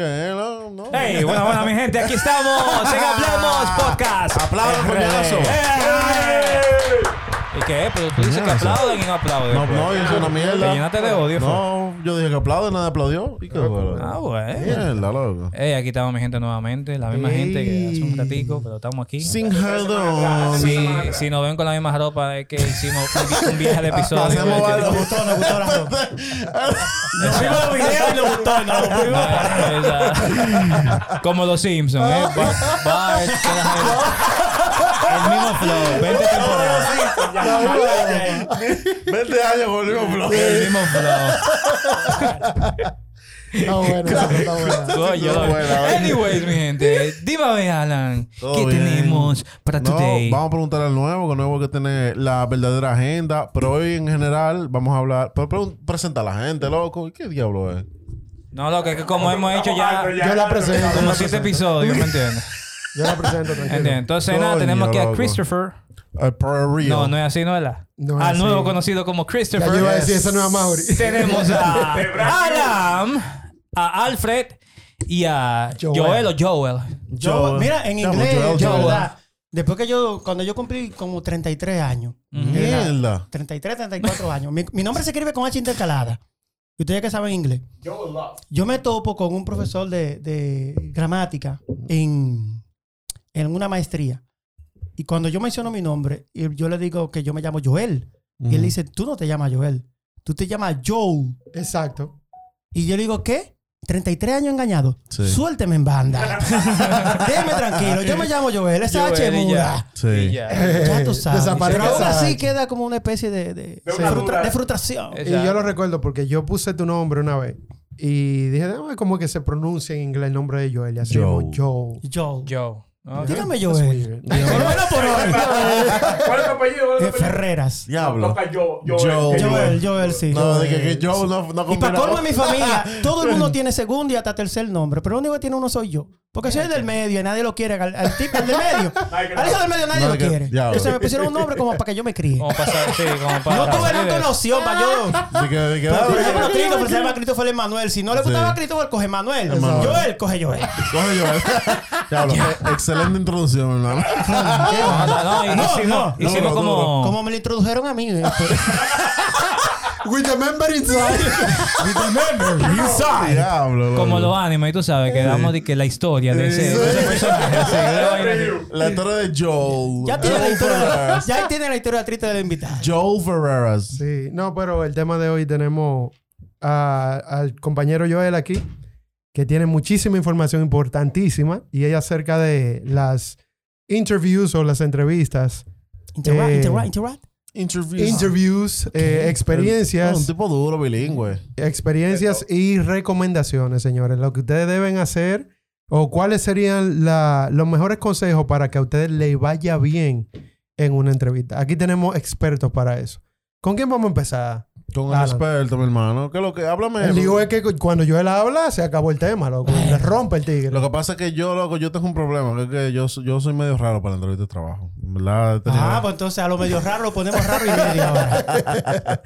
Eh, no, no. Hey, bueno, bueno, mi gente, aquí estamos en Hablemos Podcast. Aplaudan, coñazo. ¡Eh! ¿Y qué? Pero tú dices que aplauden y no aplauden. No, no, yo soy una mierda. Te llenaste de odio, fue. No, yo dije que aplaude, nadie aplaudió. ¿Y qué bueno? Ah, bueno. Mierda, loco. Hey, aquí estamos mi gente nuevamente, la misma Ey. gente que hace un ratico, pero estamos aquí. Sin jardón. Si, si nos ven con la misma ropa es que hicimos un, vi- un viaje de episodio. Hacemos. Nos gustó, nos gustó la ropa. Nos vimos los videos y nos gustó. Nos. Esa- Como los Simpsons, ¿eh? Ba- Bart, toda la gente. El mismo flow, 20 temporadas. 20 años con el mismo flow. El mismo flow. Está bueno, está bueno. ¿eh? Anyways, mi gente, dígame, Alan, Todo ¿qué bien. tenemos para No, today? vamos a preguntar al nuevo, que el nuevo que tiene la verdadera agenda. Pero hoy en general vamos a hablar. Pero presenta a la gente, loco. ¿Y ¿Qué diablo es? No, lo que que como hemos hecho ya Yo la presento. como siete episodios, ¿me entiendes? Yo la presento, tranquilo. ¿Entiendes? Entonces, nada, tenemos aquí a loco. Christopher. Uh, real. No, no es así, ¿no es la? No es Al así. nuevo conocido como Ya Christopher. yo iba a decir, esa no es Mauri. Tenemos a Alan, a Alfred y a Joel. Joel o Joel. Yo, mira, en Chamo, inglés, Joel, yo, Joel. ¿verdad? Después que yo, cuando yo cumplí como 33 años, Mierda. 33, 34 años, mi, mi nombre se escribe con H intercalada. Y ustedes que saben inglés. Yo me topo con un profesor de, de gramática en, en una maestría. Y cuando yo menciono mi nombre, y yo le digo que yo me llamo Joel. Y él dice, tú no te llamas Joel. Tú te llamas Joe. Exacto. Y yo le digo, ¿qué? 33 años engañado. Sí. Suélteme en banda. Déjeme tranquilo. Yo me llamo Joel. Esa H muda. Sí. Ya. Tú sabes. Desaparece Pero aún así queda como una especie de, de, frustra- frustración. Es- Y yo lo recuerdo porque yo puse tu nombre una vez. Y dije, déjame ver cómo que se pronuncia en inglés el nombre de Joel. Y así Joe. Joe. Joe. Joe. Ok. Dígame Joel. Por lo menos por hoy. ¿Cuál es tu apellido? ¿Cuál es Eh? Ferreras. Diablo. Yo, Joel. Joel, Joel, sí. No, Joel. de que, que Joe no, no Y para colmo de mi familia, todo el mundo tiene segundo y hasta tercer nombre, pero lo único que tiene uno soy yo. Porque soy el del medio y nadie lo quiere. Al, al tipo, al del medio. Al hijo del medio nadie No, lo que- quiere. Entonces me pusieron un nombre como para que yo me críe. Como pasar, sí, como para No tuve nunca una opción para yo. De que, de que, Christopher se llama Christopher Emanuel. Si no le gustaba Sí. a Christopher, coge Manuel. Emanuel. Joel, coge Joel. Coge Joel. Diablo, eh, excelente introducción, hermano. No, no, no, hicimos, como... Como me lo introdujeron a mí. eh, With the member inside. Diablo. Como los animes, y tú sabes que damos de que la historia de ese, de ese personaje. sí, una vaina así. La historia de Joel. Ya tiene la historia, ya tiene la historia triste del invitado. Joel Ferreras. Sí, no, pero el tema de hoy tenemos a- al compañero Joel aquí, que tiene muchísima información importantísima y ella acerca de las interviews o las entrevistas, Interrupt, Eh, interrupt, interrupt. Interviews. interviews, eh, Un experiencias, tipo duro, bilingüe. experiencias y recomendaciones, señores. Lo que ustedes deben hacer o cuáles serían la- los mejores consejos para que a ustedes les vaya bien en una entrevista. Aquí tenemos expertos para eso. ¿Con quién vamos a empezar? Con un Alan. experto, mi hermano. ¿Qué es lo que? Háblame. El lío es que cu- cuando Joel habla, se acabó el tema, loco. Le rompe el tigre. Lo que pasa es que yo, loco, yo tengo un problema. Que es que yo, soy- yo soy medio raro para la entrevista de trabajo. Ah, pues entonces a lo medio raro lo ponemos raro y medio ahora.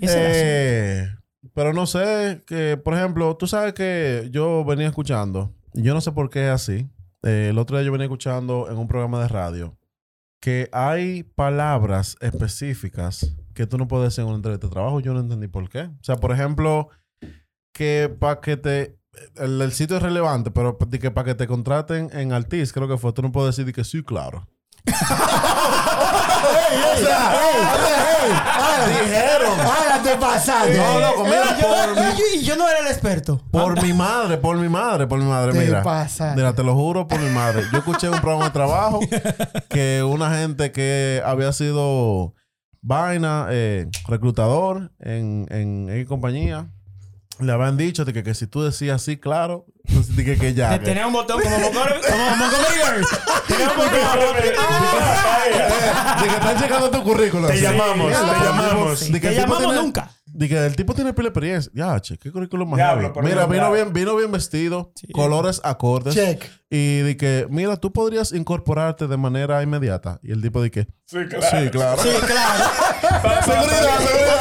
Eh, pero no sé, que por ejemplo, tú sabes que yo venía escuchando, y yo no sé por qué es así. eh, el otro día yo venía escuchando en un programa de radio que hay palabras específicas que tú no puedes en una entrevista de trabajo. Yo no entendí por qué. O sea, por ejemplo, que para que te. El, el sitio es relevante, pero que para que te contraten en Altis, creo que fue, tú no puedes decir de que sí, claro. dijeron. ¡Hágate pasar! No, loco, mira, por mi, yo- y yo no era el experto. por mi madre, por mi madre, por mi madre, Te mira. pasa. Mira, te lo juro por mi madre. Yo escuché un programa de trabajo que una gente que había sido vaina, eh, reclutador en, en, en compañía, le habían dicho de que, que si tú decías sí, claro, de que, que ya. Tenía un botón como Montgomery. Tenía un botón. de que están checando tu currículum. Te llamamos, te llamamos. Te llamamos nunca. De que el tipo tiene pila de experiencia. Ya, che, qué currículum más Diablo, heavy. Mira, no, vino bien, vino bien vestido, colores acordes. Check. Y de que, mira, tú podrías incorporarte de manera inmediata. Y el tipo de que, Sí, claro. sí, claro. Sí, claro. Seguridad, seguridad.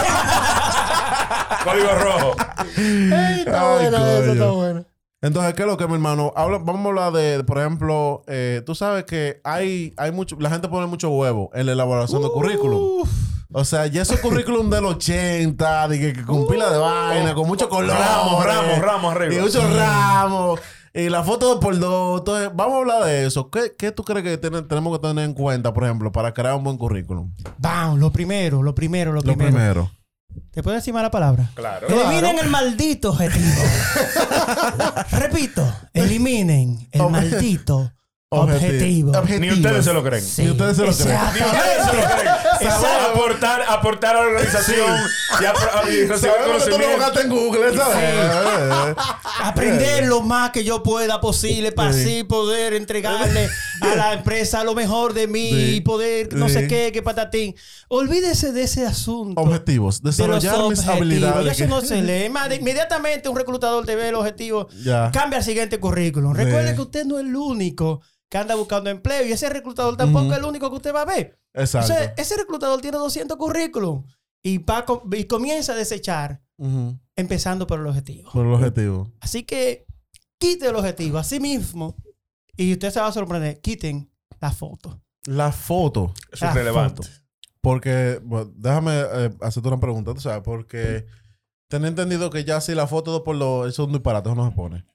Código rojo. Ey, está esa, coño. está buena. Entonces, ¿qué es lo que, mi hermano? Habla- vamos a hablar de, por ejemplo, eh, tú sabes que hay, hay mucho, la gente pone mucho huevo en la elaboración de currículum. O sea, ya esos currículum del 80, de que, que con pila de vaina, con mucho color. Ramos, ramos, ramos arriba. Y muchos ramos. Y la foto dos por dos. Entonces, vamos a hablar de eso. ¿Qué, qué tú crees que ten- tenemos que tener en cuenta, por ejemplo, para crear un buen currículum? Vamos, lo primero, lo primero, lo Lo primero. primero. ¿Te puedo decir mala palabra? Claro. Eliminen el maldito objetivo. Repito, eliminen el maldito objetivo. Ni ustedes se lo creen. Sí, Ni ustedes se lo creen. Ni ustedes se lo creen. Aportar, aportar a la organización y, apro- y recibir tú lo conocimiento. en Google, ¿sabes? Aprender lo más que yo pueda posible para Sí. así poder entregarle a la empresa lo mejor de mí Sí. y poder no Sí. sé qué, qué patatín. Olvídese de ese asunto. Objetivos. de Desarrollar mis habilidades. Eso no se lee. Inmediatamente un reclutador te ve el objetivo, Ya. cambia al siguiente currículum. Sí. Recuerde que usted no es el único que anda buscando empleo y ese reclutador tampoco es el único que usted va a ver. Exacto. Entonces, ese reclutador tiene 200 currículum y, va y comienza a desechar empezando por el objetivo. Por el objetivo. Así que quite el objetivo así mismo y usted se va a sorprender. Quiten la foto. La foto. Eso es relevante. foto. Porque, bueno, déjame eh, hacerte una pregunta, tú sabes, porque ten entendido que ya si la foto por dos, eso es un disparate, eso no se pone.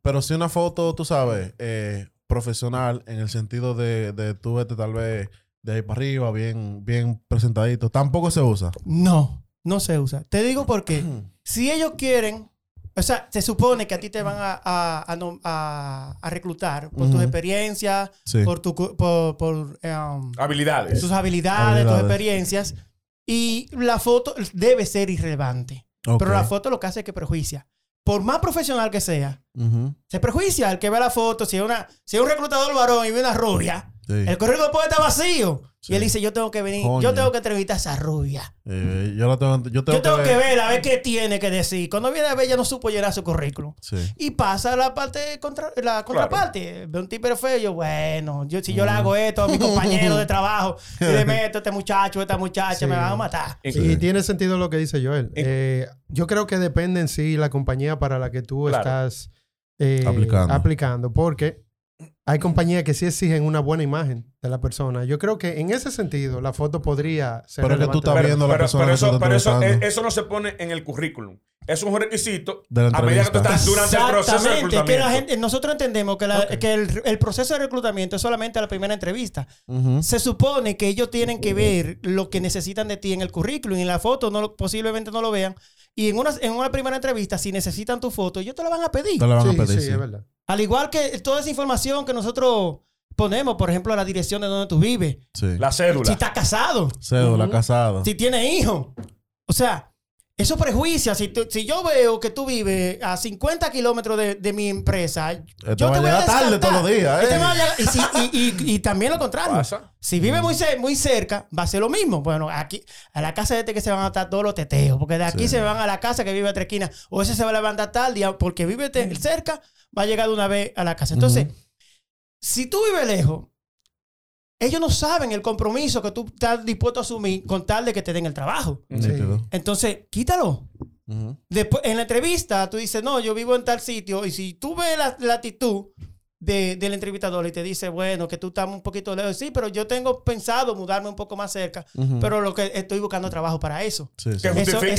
Pero si una foto, tú sabes, eh, profesional, en el sentido de, de tú vete tal vez de ahí para arriba, bien, bien presentadito, tampoco se usa. No, no se usa. Te digo porque si ellos quieren, o sea, se supone que a ti te van a, a- a nom- a- a reclutar por tus experiencias, Sí. por, tu, por, por, um, Habilidades. tus habilidades, tus experiencias. Y la foto debe ser irrelevante. Pero la foto lo que hace es que prejuicia. Por más profesional que sea, se prejuicia el que ve la foto. Si es, una, si es un reclutador varón y ve una rubia, Sí. el currículum puede estar vacío. Sí. Y él dice, yo tengo que venir, Coño. yo tengo que entrevistar a esa rubia. Eh, yo, la tengo, yo tengo, Yo tengo que ver a ver qué tiene que decir. Cuando viene a ver, ella no supo llenar su currículum. Sí. Y pasa la parte contra, la contraparte. Ve un tipo feo, yo, bueno, yo, si yo le hago esto a mi compañero de trabajo, y le meto a este muchacho, a esta muchacha, Sí. me van a matar. Y tiene sentido lo que dice Joel. Eh, yo creo que depende en sí la compañía para la que tú Claro. estás eh, Aplicando. aplicando, porque hay compañías que sí exigen una buena imagen de la persona. Yo creo que en ese sentido la foto podría ser Pero es que tú estás viendo a la persona que eso, pero eso, eh, eso no se pone en el currículum. Es un requisito De la a medida que tú estás durante el proceso de que reclutamiento. la gente, nosotros entendemos que, la- que el, el proceso de reclutamiento es solamente la primera entrevista. Se supone que ellos tienen que ver lo que necesitan de ti en el currículum y en la foto no lo- posiblemente no lo vean. Y en una, en una primera entrevista, si necesitan tu foto, ellos te la van a pedir. Te la van Sí, a pedir. sí, sí. es verdad. Al igual que toda esa información que nosotros ponemos, por ejemplo, la dirección de donde tú vives. Sí. La Si cédula. estás casado, Cédula, casado. si tienes hijos. O sea, eso prejuicia. Si, tú- si yo veo que tú vives a 50 kilómetros de, de mi empresa, yo te va a voy a llegar tarde todos los días, Este ¿eh? va a llegar- y, si- y- y- y también lo contrario. Pasa. Si vive muy, cer- muy cerca, va a ser lo mismo. Bueno, aquí, a la casa de este que se van a estar todos los teteos, porque de aquí Sí. se van a la casa que vive a tres esquinas, o ese se va a levantar tarde, porque vive te- cerca, va a llegar de una vez a la casa. Entonces, si tú vives lejos, ellos no saben el compromiso que tú estás dispuesto a asumir con tal de que te den el trabajo. Entonces, quítalo. Después, en la entrevista, tú dices, no, yo vivo en tal sitio. Y si tú ves la, la actitud de- del entrevistador y te dice, bueno, que tú estás un poquito lejos, sí, pero yo tengo pensado mudarme un poco más cerca, pero lo que estoy buscando trabajo para eso. Sí, sí. Que justifique,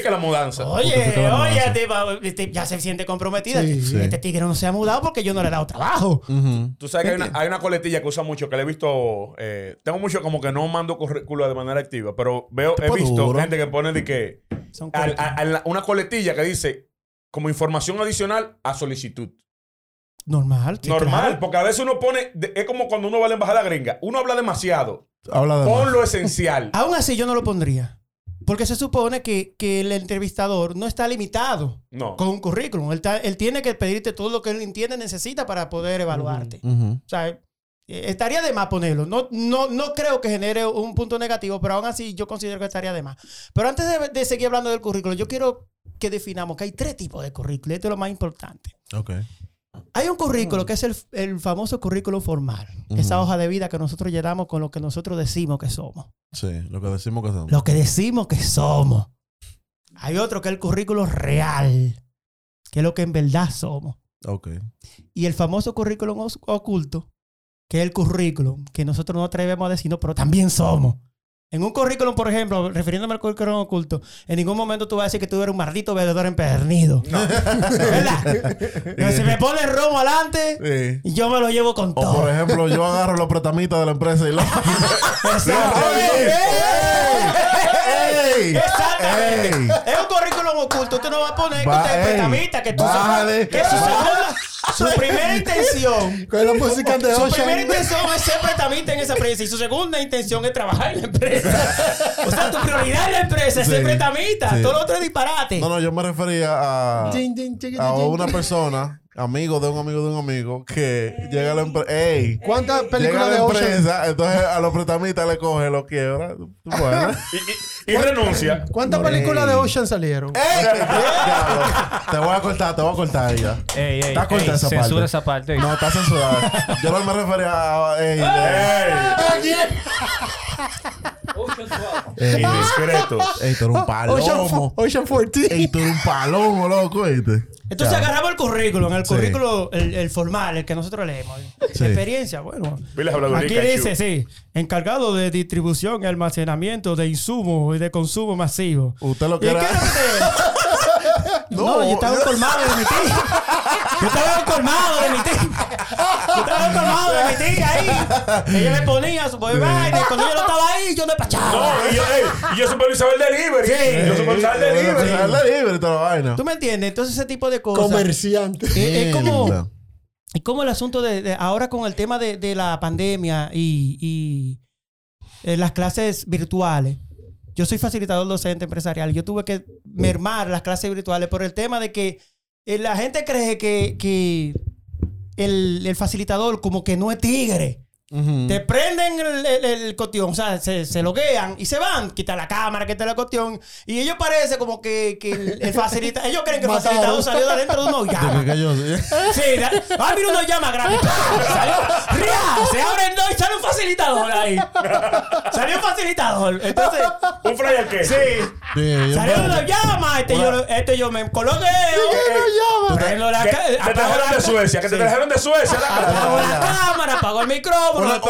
eso la mudanza. Oye, la oye, mudanza. tipo, este, ya se siente comprometida. Sí, sí. Este tigre no se ha mudado porque yo no le he dado trabajo. Ujú. Tú sabes que hay una, hay una coletilla que usa mucho, que le he visto. eh, tengo mucho como que no mando currícula de manera activa, pero veo, he visto duro. gente que pone de que. Son al- cosas a- a la- una coletilla que dice como información adicional a solicitud. Normal. sí, Normal, claro. porque a veces uno pone. es como cuando uno va a la embajada gringa. Uno habla demasiado. Habla de Pon más. lo esencial. Aún así, yo no lo pondría. Porque se supone que, que el entrevistador no está limitado No. con un currículum. Él, ta- él tiene que pedirte todo lo que él entiende necesita para poder evaluarte. Ujú. O sea, eh, estaría de más ponerlo. No, no, no creo que genere un punto negativo, pero aún así yo considero que estaría de más. Pero antes de, de seguir hablando del currículum, yo quiero que definamos que hay tres tipos de currículum. Esto es lo más importante. Ok. Hay un currículo que es el, el famoso currículum formal. Esa Ujú. hoja de vida que nosotros llenamos con lo que nosotros decimos que somos. Sí, lo que decimos que son. Lo que decimos que somos. Hay otro que es el currículo real, que es lo que en verdad somos. Ok. Y el famoso currículum oculto, que es el currículum que nosotros no atrevemos a decirnos, pero también somos. En un currículum, por ejemplo, refiriéndome al currículum oculto, en ningún momento tú vas a decir que tú eres un maldito vendedor empedernido. ¿Verdad? Pero si me pones romo adelante, Sí. yo me lo llevo con O todo. por ejemplo, yo agarro los pretamitas de la empresa y los. Exacto. ¡Ey! Exactamente. ¡Ey! Es un currículum oculto. Tú no vas a poner que usted es pretamita, que tú bájale. que su segunda, su primera intención. Con la música de Su primera intención es ser pretamita en esa empresa y su segunda intención es trabajar en la empresa. O sea, tu prioridad en la empresa es ser Sí, pretamita. sí. Todo lo otro es disparate. No, no, yo me refería a, a una persona, amigo de un amigo de un amigo, que llega a la empresa. ¡Ey! ¿Cuántas películas la de Ocean? empresa, entonces a los pretamitas le coge, lo quiebra. Bueno. Y, y- y renuncia. ¿Cuántas películas de Ocean salieron? te voy a cortar, te voy a cortar ya. Ey, ey, Está corta ey, esa censura parte. esa parte. No, está censurada. Yo no me refería a. Ey, ey, ey, Indiscreto. ey, tú eres un palomo. Ocean 14. Ey, tú eres un palomo, loco, ¿viste? Entonces agarramos el currículum, el Sí. currículum, el, el formal, el que nosotros leemos. Sí. Experiencia, bueno. Aquí dice, sí, encargado de distribución y almacenamiento de insumos y de consumo masivo. Usted lo ¿Y que qué era. No, yo estaba colmado de mi tía. Yo estaba colmado de mi tía. Yo estaba colmado de mi tía ahí. Ella me ponía su poder vaina y cuando yo no estaba ahí, yo despachaba. No, y yo, ey, y yo supervisaba el delivery. Sí. Yo supervisaba el delivery. El libre y toda la vaina. ¿Tú me entiendes? Entonces ese tipo de cosas. Comerciante. Es, es como, es como el asunto de, de ahora con el tema de, de la pandemia y, y, eh, las clases virtuales. Yo soy facilitador docente empresarial. Yo tuve que mermar las clases virtuales por el tema de que eh, la gente cree que, que el, el facilitador como que no es tigre. Te prenden el, el, o sea, se, se loguean y se van, quita la cámara, quita la cuestión. Y ellos parece como que, que el, el facilitador, ellos creen que el facilitador salió de adentro de unos De llamas. que cayó, sí. Sí, da- ah, mira uno llama grande. Salió, ¡ria! Se abre el dos y sale un facilitador ahí. Salió un facilitador. Entonces, Un flyer que. sí. Sí, Salió una llama. Este yo, este yo me coloqué. Prendo la Que ca- te apago trajeron la- de Suecia, que te Sí. trajeron de Suecia. la. Apago la cámara, apago el micrófono, Una-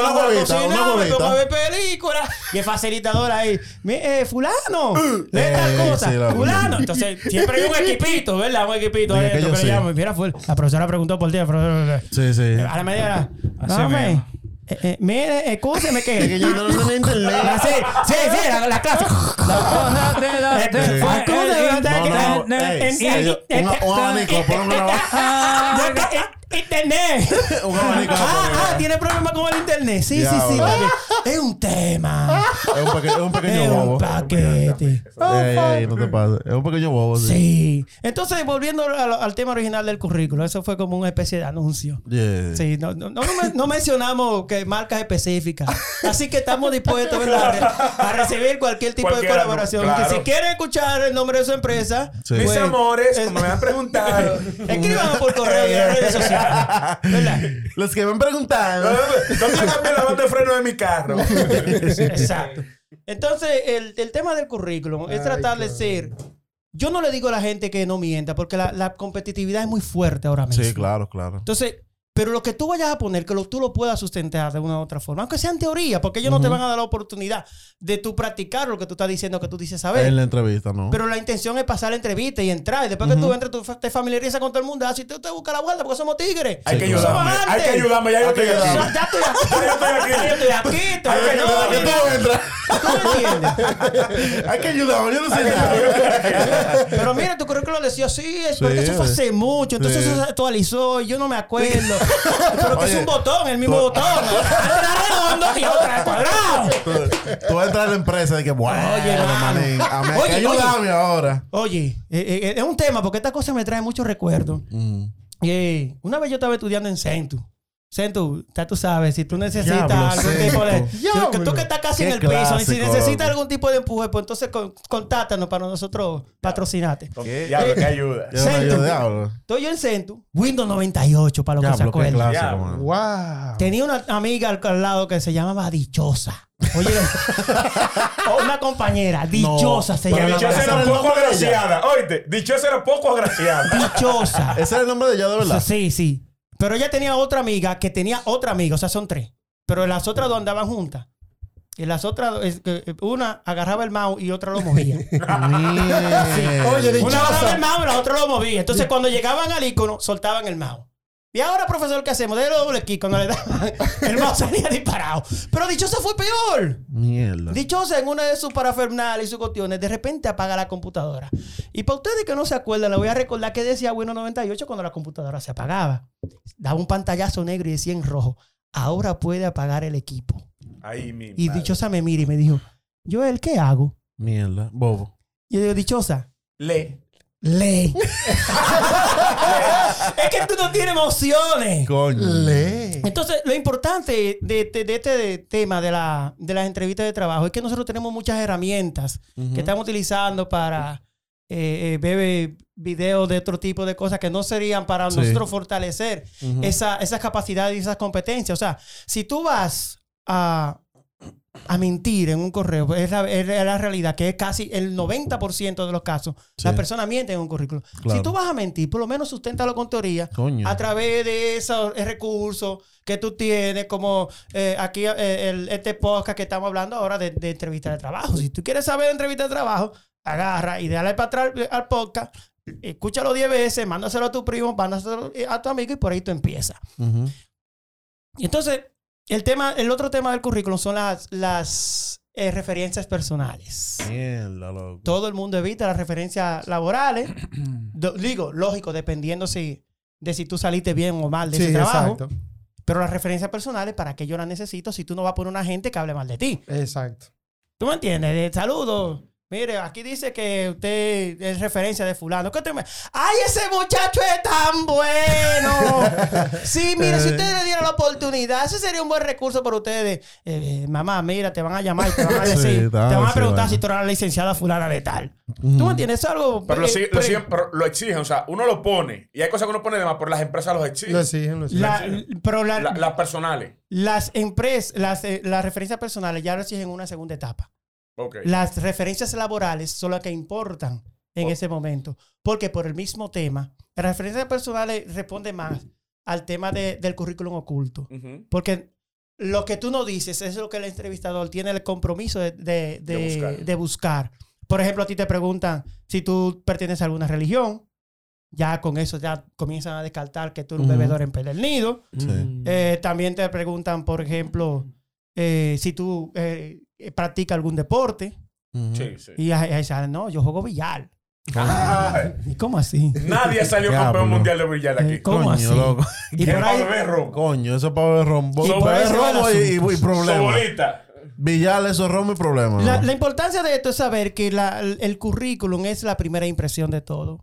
una me pongo a ver películas. Y el facilitador ahí, eh, fulano, lee tal Eh, cosa, sí, la- fulano. Entonces, siempre hay un equipito, ¿verdad? Un equipito Dije adentro que yo que le sí. llamo. Mira, fue, la profesora preguntó por ti, la profesora- Sí, sí. a la media hora. Eh, eh, mire, escúcheme que. Que yo no lo sé en internet. La- sí, sí, sí, la, la clase. El yo- en- un- abanico, una- Internet. Un. Ah, ah, tiene problemas con el internet. Sí, sí, sí. Es un tema. Es un, peque- es un pequeño Es un bobo. paquete. Ey, ey, no te pases. Es un pequeño bobo, sí. Sí. Entonces, volviendo al, al tema original del currículo, eso fue como una especie de anuncio. Yeah. Sí, no, no, no, men- no mencionamos que marcas específicas. Así que estamos dispuestos a, re- a recibir cualquier tipo Cualquiera, de colaboración. claro. Que si quieren escuchar el nombre de su empresa, Sí. Mis pues, amores, es- como me han preguntado. escríbanos por correo y en las redes sociales. ¿Verdad? Los que me han preguntado. ¿Dónde cambié la banda de freno de mi carro? Exacto. Entonces, el, el tema del currículum es tratar de ser. Yo no le digo a la gente que no mienta, porque la, la competitividad es muy fuerte ahora mismo. Sí, claro, claro. Entonces, pero lo que tú vayas a poner, que lo, tú lo puedas sustentar de una u otra forma, aunque sea en teoría, porque ellos no te van a dar la oportunidad de tú practicar lo que tú estás diciendo que tú dices saber. En la entrevista, ¿no? Pero la intención es pasar la entrevista y entrar. Y después que tú entres, tú te familiarizas con todo el mundo. Así tú te buscas la vuelta porque somos tigres. Hay que ayudarme. Hay que ayudarme. Ya yo estoy Hay que aquí. Ya, ya estoy aquí. Ya yo estoy aquí. Ya yo estoy aquí. Hay que ayudar, yo no sé nada. Pero mira, tu currículum decía, sí, es Sí, porque eso fue eh. hace mucho. Entonces Sí. eso se actualizó y yo no me acuerdo. Pero que es un botón, el mismo tú- botón. Otra redondo y otra cuadrado. Tú, entras a la empresa y que, bueno, Oye, manín, a mí hay que Oye, oye. ayudarme ahora. Oye, eh, eh, es un tema porque esta cosa me trae muchos recuerdos. Mm. Eh, una vez yo estaba estudiando en Centu. Sentu, ya tú sabes, si tú necesitas Diablo, algún Sentu. tipo de... Diablo. Que tú que estás casi Qué en el piso, y si necesitas algún tipo de empuje, pues entonces con- contáctanos para nosotros patrocinarte. ¿Qué? Diablo, que ayuda. No, Sentu. diablo. Estoy yo en Sentu, Windows 98, para los que se mano. Wow. Tenía una amiga al, al lado que se llamaba Dichosa. Oye, una compañera, Dichosa se pero llamaba. Dichosa ¿Ese era era poco agraciada. Oíste, dichosa era poco agraciada. Dichosa. Ese es el nombre de ella, de verdad. Sí, sí. Pero ella tenía otra amiga que tenía otra amiga, o sea, son tres. Pero las otras dos andaban juntas. Y las otras, que una agarraba el mouse y otra lo movía. Oye, Una agarraba el mouse y la otra lo movía. Entonces, cuando llegaban al icono, soltaban el mouse. Y ahora, profesor, ¿qué hacemos? Déle doble clic cuando le daban. El mouse salía disparado. Pero dichosa fue peor. Mierda. Dichosa en una de sus parafernales y sus cuestiones, de repente apaga la computadora. Y para ustedes que no se acuerdan, les voy a recordar que decía Windows 98 cuando la computadora se apagaba. Daba un pantallazo negro y decía en rojo, ahora puede apagar el equipo. Ahí mi Y madre. Dichosa me mira y me dijo, Joel, ¿qué hago? Mierda. Bobo. Y yo digo, Dichosa, Le. Lee. es que tú no tienes emociones. Coño. Lee. Entonces, lo importante de, de- de este tema de, la, de las entrevistas de trabajo es que nosotros tenemos muchas herramientas que estamos utilizando para eh, eh, ver videos de otro tipo de cosas que no serían para Sí. nosotros fortalecer esa- esas capacidades y esas competencias. O sea, si tú vas a, a mentir en un correo, es la, es la realidad que es casi el 90% de los casos, Sí. las personas mienten en un currículum. Claro. Si tú vas a mentir, por lo menos susténtalo con teoría Coño. a través de esos recursos que tú tienes, como eh, aquí eh, el- este podcast que estamos hablando ahora de, de entrevistas de trabajo. Si tú quieres saber de entrevistas de trabajo, agarra y dale para atrás eh, al podcast, escúchalo 10 veces, mándaselo a tu primo, mándaselo a tu amigo y por ahí tú empiezas. Y entonces, el, tema, el otro tema del currículum son las, las eh, referencias personales. Mierda, loco. Todo el mundo evita las referencias laborales. Do- digo, lógico, dependiendo si, de si tú saliste bien o mal de Sí, ese trabajo. exacto. Pero las referencias personales, ¿para qué yo las necesito si tú no vas a poner una gente que hable mal de ti? Exacto. ¿Tú me entiendes? De saludos. Mire, aquí dice que usted es referencia de fulano. ¿Qué te me- ¡Ay, ese muchacho es tan bueno! Sí, mire, si usted le diera la oportunidad, ese sería un buen recurso para ustedes. Eh, eh, mamá, mira, te van a llamar y te van a Sí, decir, te van a sí, preguntar bueno. si tú eres la licenciada fulana de tal. ¿Tú me entiendes? Es algo... Pero lo, eh, siguen- lo pero exigen. O sea, uno lo pone. Y hay cosas que uno pone de más, pero las empresas los exigen. Lo exigen, lo exigen. la- pero la- La- las personales. las empresas, las, eh, las referencias personales ya lo exigen en una segunda etapa. Las referencias laborales son las que importan en Oh. ese momento. Porque por el mismo tema, las referencias personales responden más al tema de- del currículum oculto. Porque lo que tú no dices es lo que el entrevistador tiene el compromiso de, de- de- De buscar. de buscar. Por ejemplo, a ti te preguntan si tú perteneces a alguna religión. Ya con eso ya comienzan a descartar que tú eres un Ujú. bebedor empedernido. Sí. Eh, también te preguntan, por ejemplo, eh, si tú eh, practicas algún deporte. Sí, sí. Y ahí no, yo juego billar. Ay, ¿Y cómo así? nadie salió campeón mundial de billar aquí. Eh, ¿Cómo Coño, así? loco. Y ¿Quién por ahí? Coño, eso es para beber ron. Bo- Y y, y, asunto. y problema. Sobolita. Villar, eso es romo y problema. ¿no? la, la importancia de esto es saber que la- el currículum es la primera impresión de todo.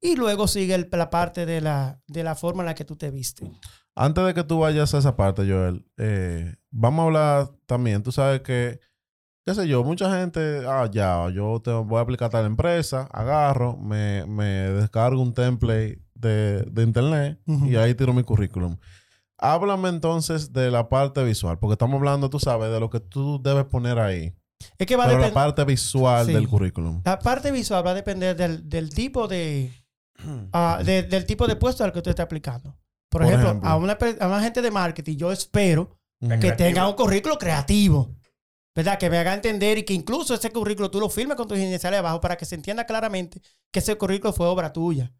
Y luego sigue el- la parte de la, de la forma en la que tú te vistes. Antes de que tú vayas a esa parte, Joel, eh, vamos a hablar también. Tú sabes que, qué sé yo, mucha gente, ah, ya, yo te voy a aplicar a tal empresa, agarro, me, me descargo un template de, de internet y ahí tiro mi currículum. Háblame entonces de la parte visual, porque estamos hablando, tú sabes, de lo que tú debes poner ahí. Es que va a Pero la depender. parte visual Sí. del currículum. La parte visual va a depender del, del tipo de, ah, de- del tipo de puesto al que usted está aplicando. Por, Por ejemplo, ejemplo. A, una, a una gente de marketing, yo espero que Creativo. tenga un currículo creativo. ¿Verdad? Que me haga entender y que incluso ese currículo tú lo firmes con tus iniciales abajo para que se entienda claramente que ese currículo fue obra tuya.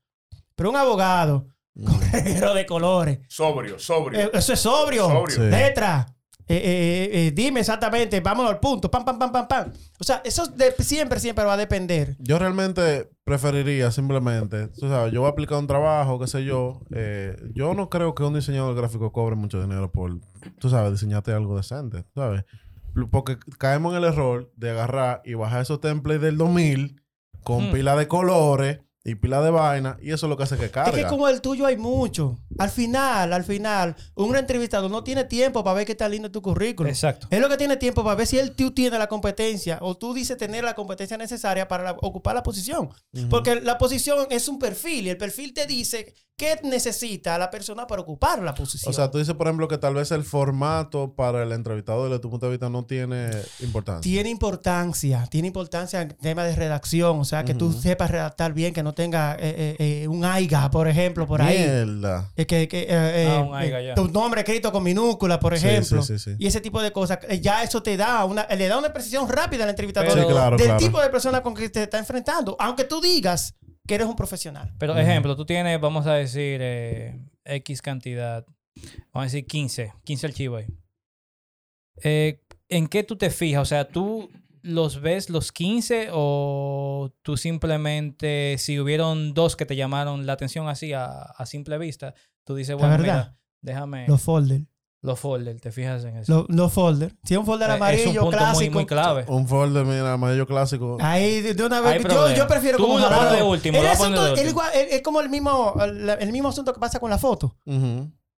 Pero un abogado con reguero de colores, Sobrio, sobrio. eh, eso es sobrio. Sobrio. Sí. Letra. Eh, eh, eh, dime exactamente, vamos al punto, pam, pam, pam, pam, pam. O sea, eso de- siempre, siempre va a depender. Yo realmente preferiría simplemente, tú sabes, yo voy a aplicar un trabajo, qué sé yo. eh, yo no creo que un diseñador gráfico cobre mucho dinero por, tú sabes, diseñarte algo decente, ¿sabes? Porque caemos en el error de agarrar y bajar esos templates del 2000 con Hmm. pila de colores y pila de vaina y eso es lo que hace que carga. Es que como el tuyo hay mucho. Al final, al final, un entrevistador no tiene tiempo para ver qué tan lindo tu currículum. Exacto. Es lo que tiene tiempo para ver si él tú tiene la competencia o tú dices tener la competencia necesaria para la- ocupar la posición. Porque la posición es un perfil y el perfil te dice qué necesita la persona para ocupar la posición. O sea, tú dices, por ejemplo, que tal vez el formato para el entrevistador desde tu punto de vista no tiene importancia. tiene importancia, tiene importancia en tema de redacción, o sea, que tú sepas redactar bien, que no tenga eh, eh, eh, un AIGA, por ejemplo, por ahí. Mierda. Que, que, eh, eh, Ah, un aiga, eh, tu nombre escrito con minúscula, por ejemplo. sí, sí, sí. Y ese tipo de cosas. Eh, Ya eso te da una, le da una precisión rápida al entrevistador claro, del claro. tipo de persona con que te está enfrentando. Aunque tú digas que eres un profesional. Pero, ejemplo, tú tienes, vamos a decir, eh, X cantidad. Vamos a decir 15. 15 archivos ahí. Eh, ¿En qué tú te fijas? O sea, ¿tú los ves los 15 o tú simplemente, si hubieron dos que te llamaron la atención así a, a simple vista, tú dices, bueno, verdad. mira, déjame Los folders. los folders, te fijas en eso. Los, folders. Si es un folder Eh, amarillo, es un punto clásico. muy, muy clave. Un folder, mira, amarillo clásico. Ahí de una vez. Yo, prefiero Tú como lo pones de último, El lo pones asunto- de el último. igual- es- como el mismo, el, el mismo asunto que pasa con la foto.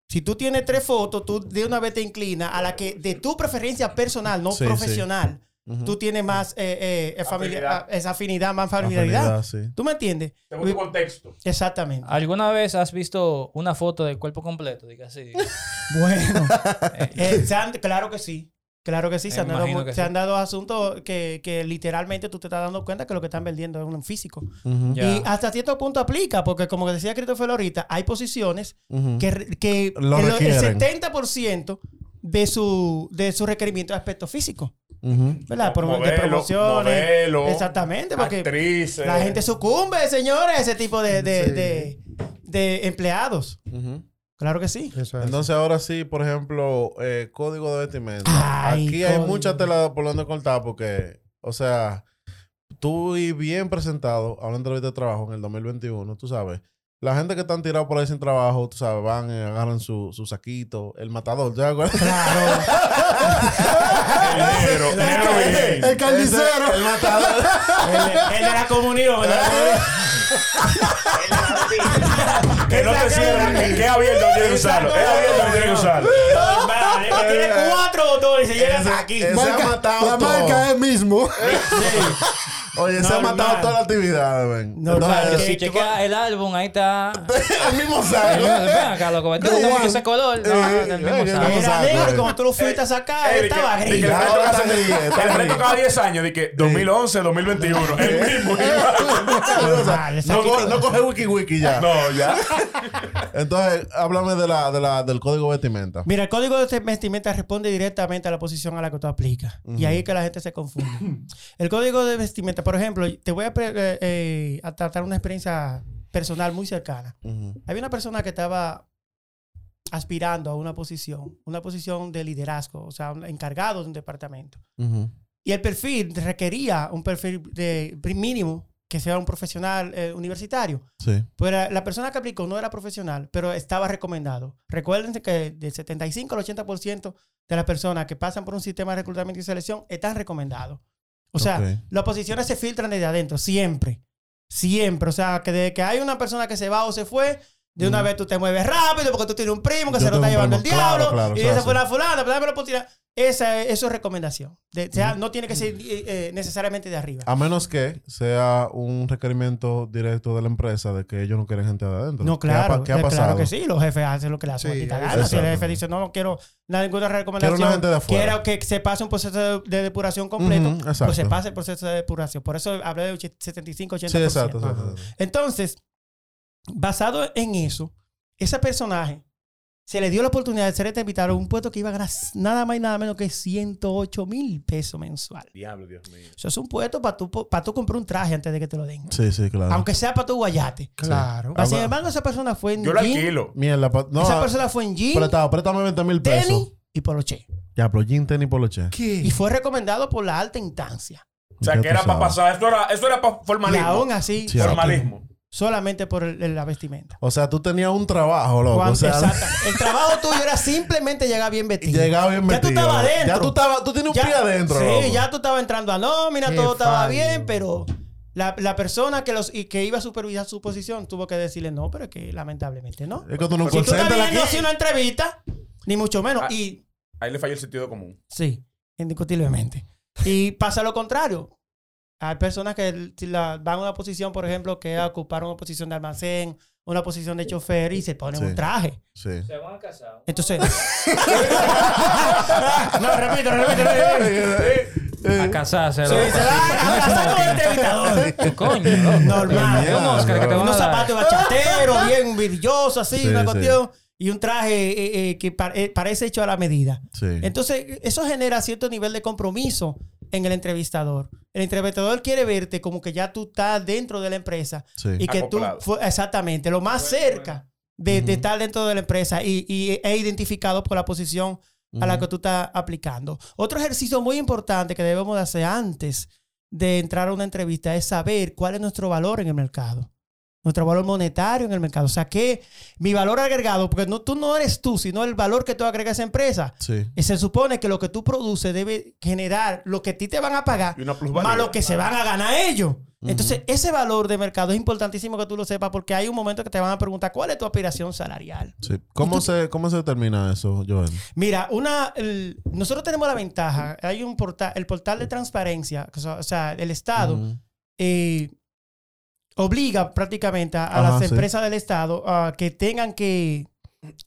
Si tú tienes tres fotos, tú de una vez te inclinas a la que de tu preferencia personal, no Sí, profesional, Tú tienes más eh, eh, familia- Afinidad. esa afinidad, más familiaridad. Afinidad, sí. ¿Tú me entiendes? Según tu contexto. Exactamente. ¿Alguna vez has visto una foto del cuerpo completo? Diga así. Bueno, eh, se han- claro que sí. Claro que sí, se han dado, imagino mu- que se sí. han dado asuntos que, que literalmente tú te estás dando cuenta que lo que están vendiendo es un físico. Y hasta cierto punto aplica, porque como decía Christopher ahorita, hay posiciones que, re- que Lo el, el requieren. 70% de su, de su requerimiento es aspecto físico. Ujú. ¿Verdad? Promo- de promociones. modelo, Exactamente, porque actrices. la gente sucumbe, señores, a ese tipo de, de, Sí. de- de empleados. Claro que sí. Eso es. Entonces ahora sí, por ejemplo, eh, código de vestimenta. Ay, Aquí hay código. mucha tela por donde cortar porque, o sea, tú y bien presentado a una entrevista de trabajo en el 2021, tú sabes. La gente que están tirados por ahí sin trabajo, tú sabes, van y agarran su, su saquito, el matador, ¿te acuerdas? Claro. El negro, el negro. El carnicero. El matador. el, el de la comunión. el de la comunión. Que no te cierren. Que es abierto, no tiene que usarlo. Es abierto, no tiene que usarlo. Que tiene cuatro botones y se llega Ese- aquí. ese- Se ha matado la marca es mismo. Oye, se ha matado toda la actividad, ven. Normal, Si chequea el álbum, ahí está. el mismo Ven saco. acá, loco. ¿Te gusta mucho ese color? No, Eh, del eh, mismo eh, saco. eh, Era negro eh. y cuando tú lo fuiste a sacar, Eh, estaba gris. el reto está cada- gris, está el reto gris. cada 10 años. De que 2011, 2021. El mismo. No, no coge wiki wiki ya. No, ya. Entonces, háblame de la, de la, del código de vestimenta. Mira, el código de vestimenta responde directamente a la posición a la que tú aplicas. Y ahí es que la gente se confunde. el código de vestimenta, por ejemplo, te voy a, eh, eh, a tratar una experiencia personal muy cercana. Había una persona que estaba aspirando a una posición, una posición de liderazgo, o sea, un encargado de un departamento. Y el perfil requería un perfil de mínimo que sea un profesional eh, universitario. Sí. La, la persona que aplicó no era profesional, pero estaba recomendado. Recuerden que del 75 al 80% de las personas que pasan por un sistema de reclutamiento y selección están recomendados. O sea, las posiciones se filtran desde adentro, siempre. Siempre. O sea, que desde que hay una persona que se va o se fue, de una vez tú te mueves rápido porque tú tienes un primo que Yo se lo está llevando el primo. Diablo. claro, y esa fue la fulana, pero dame la oportunidad. Esa, es- eso es recomendación. De- o sea, no tiene que ser eh, eh, necesariamente de arriba. A menos que sea un requerimiento directo de la empresa de que ellos no quieren gente de adentro. No, ¿Qué ha claro. ¿Qué ha, eh, pasado? Claro que sí. Los jefes hacen lo que les hace Sí, maldita eso- gana. Si el jefe dice, no, no quiero ninguna recomendación. Quiero una gente de afuera. Quiero que se pase un proceso de, de depuración completo. Exacto. pues se pase el proceso de depuración. Por eso hablé de 75-80%. Sí, exacto. exacto, exacto. Entonces, basado en eso, ese personaje se le dio la oportunidad de ser invitado a un puesto que iba a ganar nada más y nada menos que 108 mil pesos mensual. Diablo, Dios mío. Eso es un puesto para tú, para tú comprar un traje antes de que te lo den. Sí, sí, claro. Aunque sea para tu guayate. Claro. Pero, sin embargo, esa persona fue en Yo lo jean, alquilo. Mierda, pa- no, esa ah, persona fue en jean, prestado, préstame 20 mil pesos. tenis y poloche. Ya, pero jean, tenis, poloche. Y fue recomendado por la alta instancia. O sea, que era para pasar. Esto era, esto era para Y formalismo. aún así, Sí, Formalismo. Solamente por el- la vestimenta. O sea, tú tenías un trabajo, loco. Cuando- o sea, exacta. El trabajo tuyo era simplemente llegar bien vestido. llegaba bien Ya tú estabas adentro. Ya tú, estabas, tú tienes un Ya- pie adentro, Sí, loco. ya tú estabas entrando a nómina, Qué todo estaba fallo. bien, pero La, la persona que, los, y que iba a supervisar su posición tuvo que decirle no, pero es que lamentablemente no. Es que tú no Si tú estás viendo así una entrevista, ni mucho menos. Ah. Y Ahí le falla el sentido común. sí, indiscutiblemente. Y pasa lo contrario. Hay personas que si la- van a una posición, por ejemplo, que ocuparon una posición de almacén, una posición de chofer y se ponen Sí. un traje. Sí. Se van a casar. Entonces. no, repito, repito, repito. A casarse. Sí, se va a casar con el entrevistador. Coño, loco. Normal. Es un Oscar que te van a Unos zapatos bachateros, bien brillosos, así, Sí, una sí. cuestión. Y un traje eh, eh, que pa- eh, parece hecho a la medida. Sí. Entonces, eso genera cierto nivel de compromiso en el entrevistador. El entrevistador quiere verte como que ya tú estás dentro de la empresa Sí. y que Acoplado. tú, exactamente, lo más cerca de, de estar dentro de la empresa y, y e identificado por la posición a la que tú estás aplicando. Otro ejercicio muy importante que debemos de hacer antes de entrar a una entrevista es saber cuál es nuestro valor en el mercado. Nuestro valor monetario en el mercado. O sea, que mi valor agregado, porque no, tú no eres tú, sino el valor que tú agregas a esa empresa. Sí. Y se supone que lo que tú produces debe generar lo que a ti te van a pagar, Y una plusvalía. más lo que se van a ganar ellos. Entonces, ese valor de mercado es importantísimo que tú lo sepas porque hay un momento que te van a preguntar cuál es tu aspiración salarial. Sí. ¿Cómo, se, ¿Cómo se determina eso, Joel? Mira, una, el- nosotros tenemos la ventaja, hay un portal, el portal de transparencia, o sea, el Estado Ujú. eh, obliga prácticamente a, Ajá, las sí. empresas del Estado a que tengan que,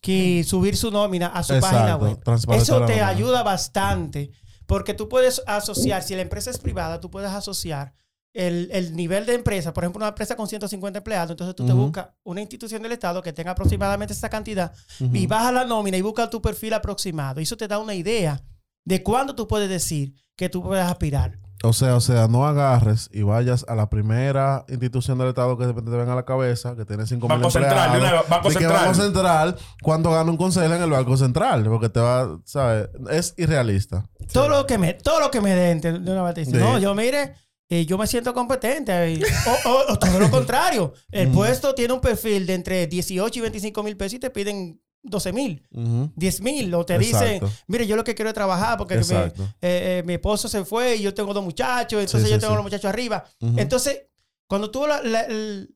que subir su nómina a su Exacto, página web. Eso te ayuda bastante porque tú puedes asociar, si la empresa es privada, tú puedes asociar el, el nivel de empresa, por ejemplo, una empresa con 150 empleados, entonces tú te buscas una institución del Estado que tenga aproximadamente esa cantidad Ujú. y baja la nómina y busca tu perfil aproximado. Y eso te da una idea de cuándo tú puedes decir que tú puedes aspirar. O sea, o sea, no agarres y vayas a la primera institución del Estado que de repente te venga a la cabeza, que tiene 5 mil Banco Central, de una Banco de Central. Banco Central, cuando gana un consejo en el Banco Central, porque te va, ¿sabes? Es irrealista. Todo lo que me, todo lo que me den de una Sí. no, yo mire, eh, yo me siento competente. y- o, o- o todo lo contrario. El puesto tiene un perfil de entre 18 y 25 mil pesos y te piden 12 mil. Ujú. 10 mil, o te Exacto. dicen, mire, yo lo que quiero es trabajar porque mi, eh, eh, mi esposo se fue y yo tengo dos muchachos, entonces Sí, yo tengo sí. los muchachos arriba. Entonces, cuando tú, la- la- el,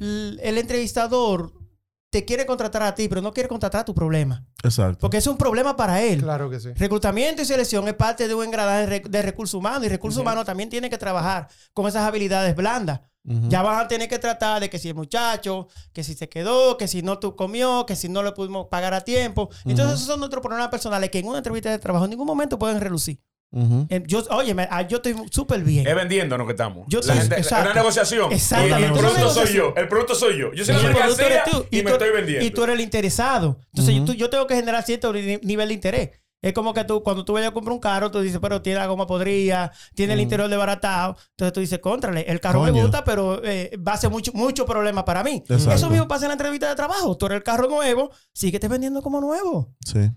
el- el entrevistador te quiere contratar a ti, pero no quiere contratar a tu problema, Exacto. porque es un problema para él. Claro que sí. Reclutamiento y selección es parte de un engranaje de, rec- de recursos humanos y recursos humanos también tiene que trabajar con esas habilidades blandas. Ya van a tener que tratar de que si el muchacho, que si se quedó, que si no tú comió, que si no le pudimos pagar a tiempo. Entonces, esos son nuestros problemas personales que en una entrevista de trabajo en ningún momento pueden relucir. Eh, Yo, oye, me- ah, yo estoy súper bien. Es vendiéndonos que estamos. Yo la gente, exacto. una negociación. Exactamente. Y el producto soy yo. El producto soy yo. Yo soy Y la el producto mercancía eres tú, y, me tú- estoy vendiendo. Y tú eres el interesado. Entonces, yo, tú- yo tengo que generar cierto ni- nivel de interés. Es como que tú, cuando tú vayas a comprar un carro, tú dices, pero tiene la goma podrida, tiene el interior desbaratado. Entonces tú dices, contrale, el carro me gusta, pero eh, va a ser mucho, mucho problema para mí. Exacto. Eso mismo pasa en la entrevista de trabajo. Tú eres el carro nuevo, síguete vendiendo como nuevo. Sí.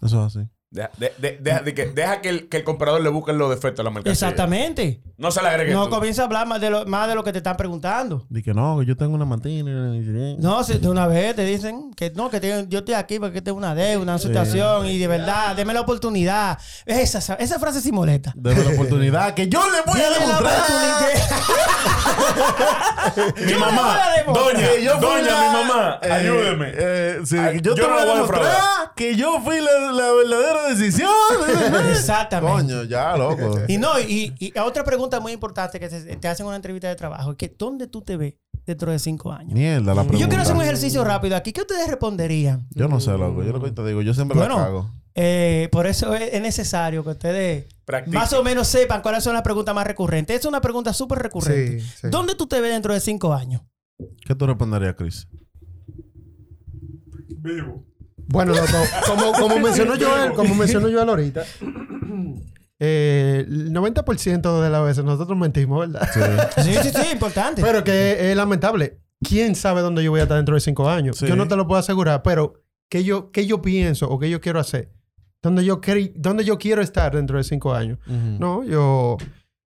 Eso es así. Deja, de- de- deja- de que, deja que, el, que el comprador le busque los defectos a la mercancía. Exactamente. No se le agregue No tú. comienza a hablar más de, lo, más de lo que te están preguntando. Di que no, que yo tengo una mantina. No, si de una vez te dicen que no, que tengo- yo estoy aquí porque tengo una deuda, una situación y de verdad, deme la oportunidad. Esa, esa frase sí molesta. Deme la oportunidad que yo le voy a demostrar. Mi mamá, doña, Que yo fui doña, la- mi mamá, ayúdeme. eh, sí, Ay, yo, yo te no voy a demostrar que yo fui la, la verdadera decisión. Exactamente. Coño, ya, loco. Y no, y, y otra pregunta muy importante que te, te hacen en una entrevista de trabajo es que ¿dónde tú te ves dentro de cinco años? Mierda, la Y pregunta. yo quiero hacer un ejercicio rápido aquí. ¿Qué ustedes responderían? Yo no sé, loco. Yo lo que te digo, yo siempre Bueno, la cago. Eh, por eso es, es necesario que ustedes más o menos sepan cuáles son las preguntas más recurrentes. Esta es una pregunta súper recurrente. Sí, sí. ¿Dónde tú te ves dentro de cinco años? ¿Qué tú responderías, Chris? Bueno, loco, como, como mencionó Joel, como mencionó Joel ahorita, eh, el 90% de las veces nosotros mentimos, ¿verdad? Sí. Sí, sí, sí, importante. Pero que es lamentable. ¿Quién sabe dónde yo voy a estar dentro de cinco años? Sí. Yo no te lo puedo asegurar, pero ¿qué yo, qué yo pienso o qué yo quiero hacer? ¿Dónde yo, dónde yo quiero estar dentro de cinco años? No, yo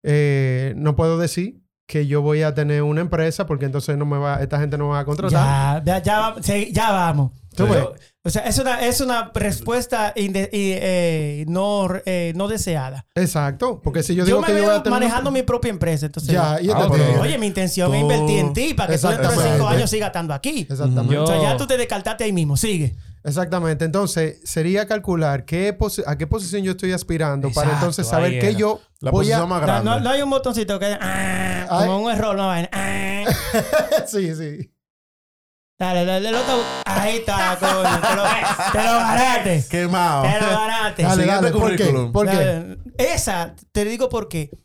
eh, no puedo decir que yo voy a tener una empresa porque entonces no me va, esta gente no me va a contratar. ya, ya, ya, ya vamos. Tú Sí. ves. O sea, es una, es una respuesta inde- y, eh, no, eh, no deseada. Exacto. Porque si yo Yo, digo me que yo voy veo a tener... manejando mi propia empresa. Entonces, Ya, y Ah, pero- oye, mi intención es invertir en ti para que tú dentro de cinco años sigas estando aquí. Exactamente. Yo- O sea, ya tú te descartaste ahí mismo. Sigue. Exactamente. Entonces, sería calcular qué a qué posición yo estoy aspirando para entonces saber qué yo La voy posición a... más No, grande. no- no hay un botoncito que ah, como un error, no vaina. Ah. sí, sí. Dale, dale, el otro. Ahí está, coño. Te lo, te lo ganaste. Quemado. Te lo ganaste. Dale, Siguiente dale. ¿Por qué? currículum. ¿Por qué? Dale. Esa, te digo por qué.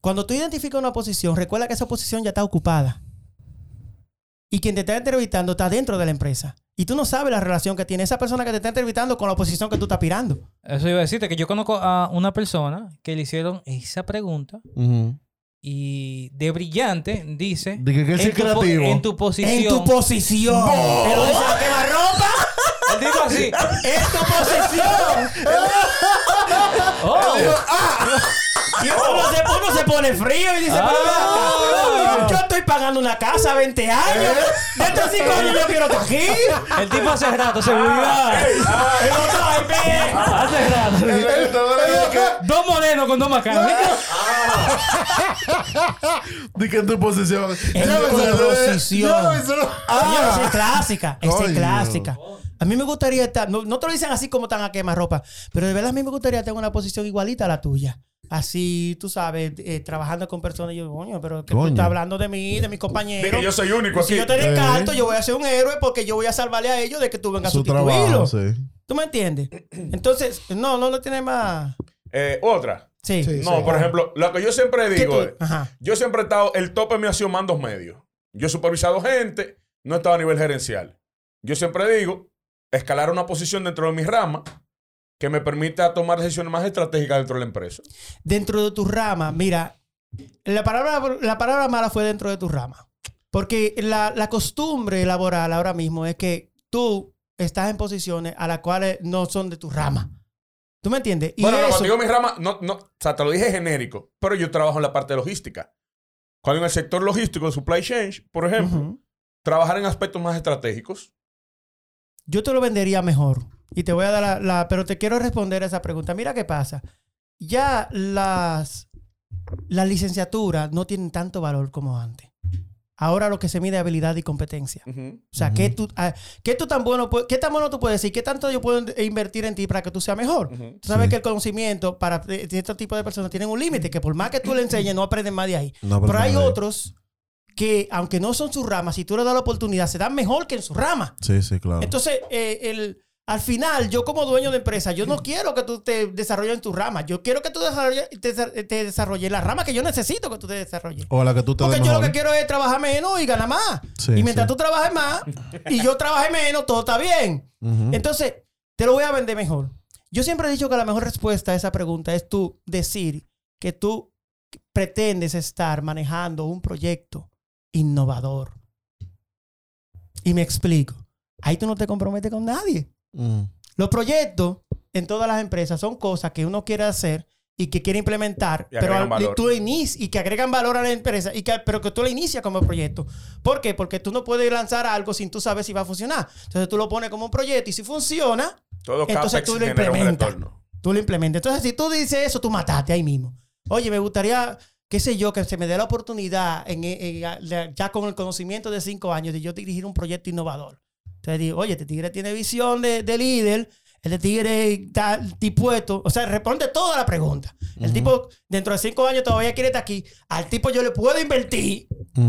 Cuando tú identificas una posición, recuerda que esa posición ya está ocupada. Y quien te está entrevistando está dentro de la empresa. Y tú no sabes la relación que tiene esa persona que te está entrevistando con la posición que tú estás aspirando. Eso iba a decirte que yo conozco a una persona que le hicieron esa pregunta Ujú. Y de brillante dice De que, que en, tu, creativo. en tu posición En tu posición. Te lo dice la quemarropa. Él dijo así En tu posición. oh Y uno se, uno se pone frío y dice, Ah. pero ven acá, yo estoy pagando una casa 20 años. Dentro de 5 años yo quiero estar aquí. el tipo hace rato seguridad El otro, ay, ve. hace rato dos morenos con dos macanas De que en tu posición. Esa es tu posición. No, no- esa es clásica. Esa es Coño. clásica. A mí me gustaría estar, no, no te lo dicen así como tan a quemarropa, pero de verdad a mí me gustaría tener una posición igualita a la tuya. Así, tú sabes, eh, trabajando con personas. Y yo, coño, pero que tú estás hablando de mí, de mis compañeros. De que yo soy único Y si aquí. yo te descarto, Eh. yo voy a ser un héroe porque yo voy a salvarle a ellos de que tú vengas a Su sustituirlo. trabajo, sí. ¿Tú me entiendes? Entonces, no, no lo tiene más. Eh, otra. Sí. Sí. No, por ejemplo, lo que yo siempre ¿Qué digo es, yo siempre he estado, el tope me ha sido mandos medios. Yo he supervisado gente, no he estado a nivel gerencial. Yo siempre digo, escalar una posición dentro de mi rama que me permita tomar decisiones más estratégicas dentro de la empresa. Dentro de tu rama, mira, la palabra, la palabra mala fue dentro de tu rama. Porque la, la costumbre laboral ahora mismo es que tú estás en posiciones a las cuales no son de tu rama. ¿Tú me entiendes? Y bueno, no, eso- cuando digo mi rama, no, no, o sea, te lo dije genérico, pero yo trabajo en la parte de logística. Cuando en el sector logístico de supply chain, por ejemplo, trabajar en aspectos más estratégicos. Yo te lo vendería mejor. Y te voy a dar la, la- Pero te quiero responder a esa pregunta. Mira qué pasa. Ya las, las licenciaturas no tienen tanto valor como antes. Ahora lo que se mide es habilidad y competencia. O sea, ¿qué, tú, ah, ¿qué tú tan bueno, qué tan bueno tú puedes decir? ¿Qué tanto yo puedo invertir en ti para que tú seas mejor? Tú sabes Sí. que el conocimiento para eh, este tipo de personas tienen un límite, que por más que tú le enseñes, no aprenden más de ahí. No, Pero hay otros que, aunque no son sus ramas, si tú les das la oportunidad, se dan mejor que en su rama. Sí, sí, claro. Entonces, eh, el, al final, yo como dueño de empresa, yo no quiero que tú te desarrolles en tu rama. Yo quiero que tú desarrolles, te, te desarrolles la rama que yo necesito que tú te desarrolles. o la que tú te Porque yo lo que quiero es trabajar menos y ganar más. Sí, y mientras sí. tú trabajes más y yo trabaje menos, todo está bien. Entonces, te lo voy a vender mejor. Yo siempre he dicho que la mejor respuesta a esa pregunta es tú decir que tú pretendes estar manejando un proyecto innovador. Y me explico. Ahí tú no te comprometes con nadie. Mm. Los proyectos en todas las empresas son cosas que uno quiere hacer y que quiere implementar, Y pero al- tú inici- y que agregan valor a la empresa, y que, pero que tú lo inicias como proyecto. ¿Por qué? Porque tú no puedes lanzar algo sin tú saber si va a funcionar. Entonces tú lo pones como un proyecto y si funciona, Todo Entonces tú lo implementas. tú lo implementas. Entonces si tú dices eso, tú mataste ahí mismo. Oye, me gustaría, qué sé yo, que se me dé la oportunidad, en, en- ya con el conocimiento de cinco años, de yo dirigir un proyecto innovador. Entonces digo, oye, este tigre tiene visión de, de líder, este tigre está dispuesto, o sea, responde toda la pregunta. El tipo, dentro de cinco años todavía quiere estar aquí. Al tipo yo le puedo invertir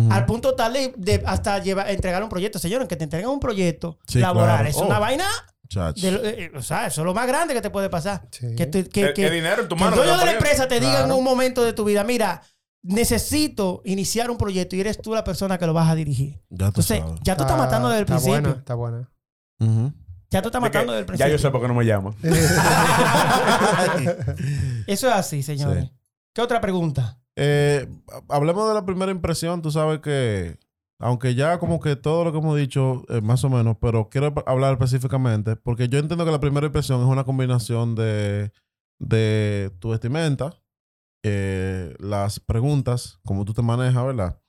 al punto tal de, de hasta llevar, entregar un proyecto. Señores, que te entreguen un proyecto Sí, laboral. claro. Es Oh. una vaina Chacho. de lo- eh, o sea, eso es lo más grande que te puede pasar. Sí. Que, El- que- el dinero en tu que mano el dueño de la empresa te diga en un momento de tu vida, mira, necesito iniciar un proyecto y eres tú la persona que lo vas a dirigir. Ya tú Entonces, sabes. ya tú estás matando desde el está principio. Buena, está buena. Ya tú estás De matando desde el ya principio. yo sé por qué no me llaman. Eso es así, señores. Sí. ¿Qué otra pregunta? Eh, hablemos de la primera impresión. Tú sabes que, aunque ya como que todo lo que hemos dicho, eh, más o menos, pero quiero hablar específicamente, porque yo entiendo que la primera impresión es una combinación de, de tu vestimenta, eh, las preguntas, cómo tú te manejas, ¿verdad?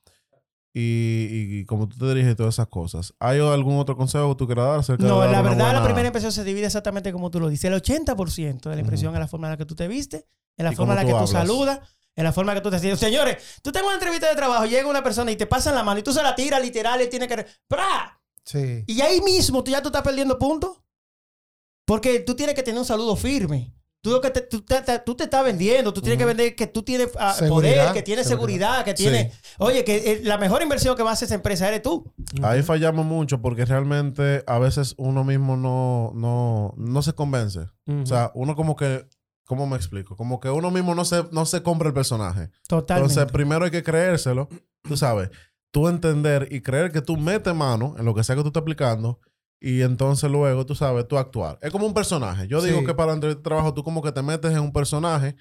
y, y cómo tú te diriges y todas esas cosas. ¿Hay algún otro consejo que tú quieras dar acerca de No, dar la verdad, la buena- primera impresión se divide exactamente como tú lo dices. El 80% de la impresión es la forma en la que tú te vistes, en la forma en la que tú saludas, en la forma en la que tú te sientes. Señores, tú tengas una entrevista de trabajo, llega una persona y te pasan la mano y tú se la tiras literal y tiene que... ¡Pra! Sí. Y ahí mismo tú ya tú estás perdiendo puntos. Porque tú tienes que tener un saludo firme. Tú, lo que te, tú, te, te- tú te estás vendiendo, tú tienes que vender que tú tienes ah, poder, que tienes seguridad, seguridad. que Sí. tienes... Oye, que eh, la mejor inversión que va a hacer esa empresa eres tú. Ahí fallamos mucho porque realmente a veces uno mismo no, no, no se convence. O sea, uno como que, ¿cómo me explico? Como que uno mismo no se, no se compra el personaje. Totalmente. Entonces, primero hay que creérselo, tú sabes, tú entender y creer que tú metes mano en lo que sea que tú estás aplicando y entonces luego, tú sabes, tú actuar. Es como un personaje. Yo digo que para la entrevista de trabajo tú como que te metes en un personaje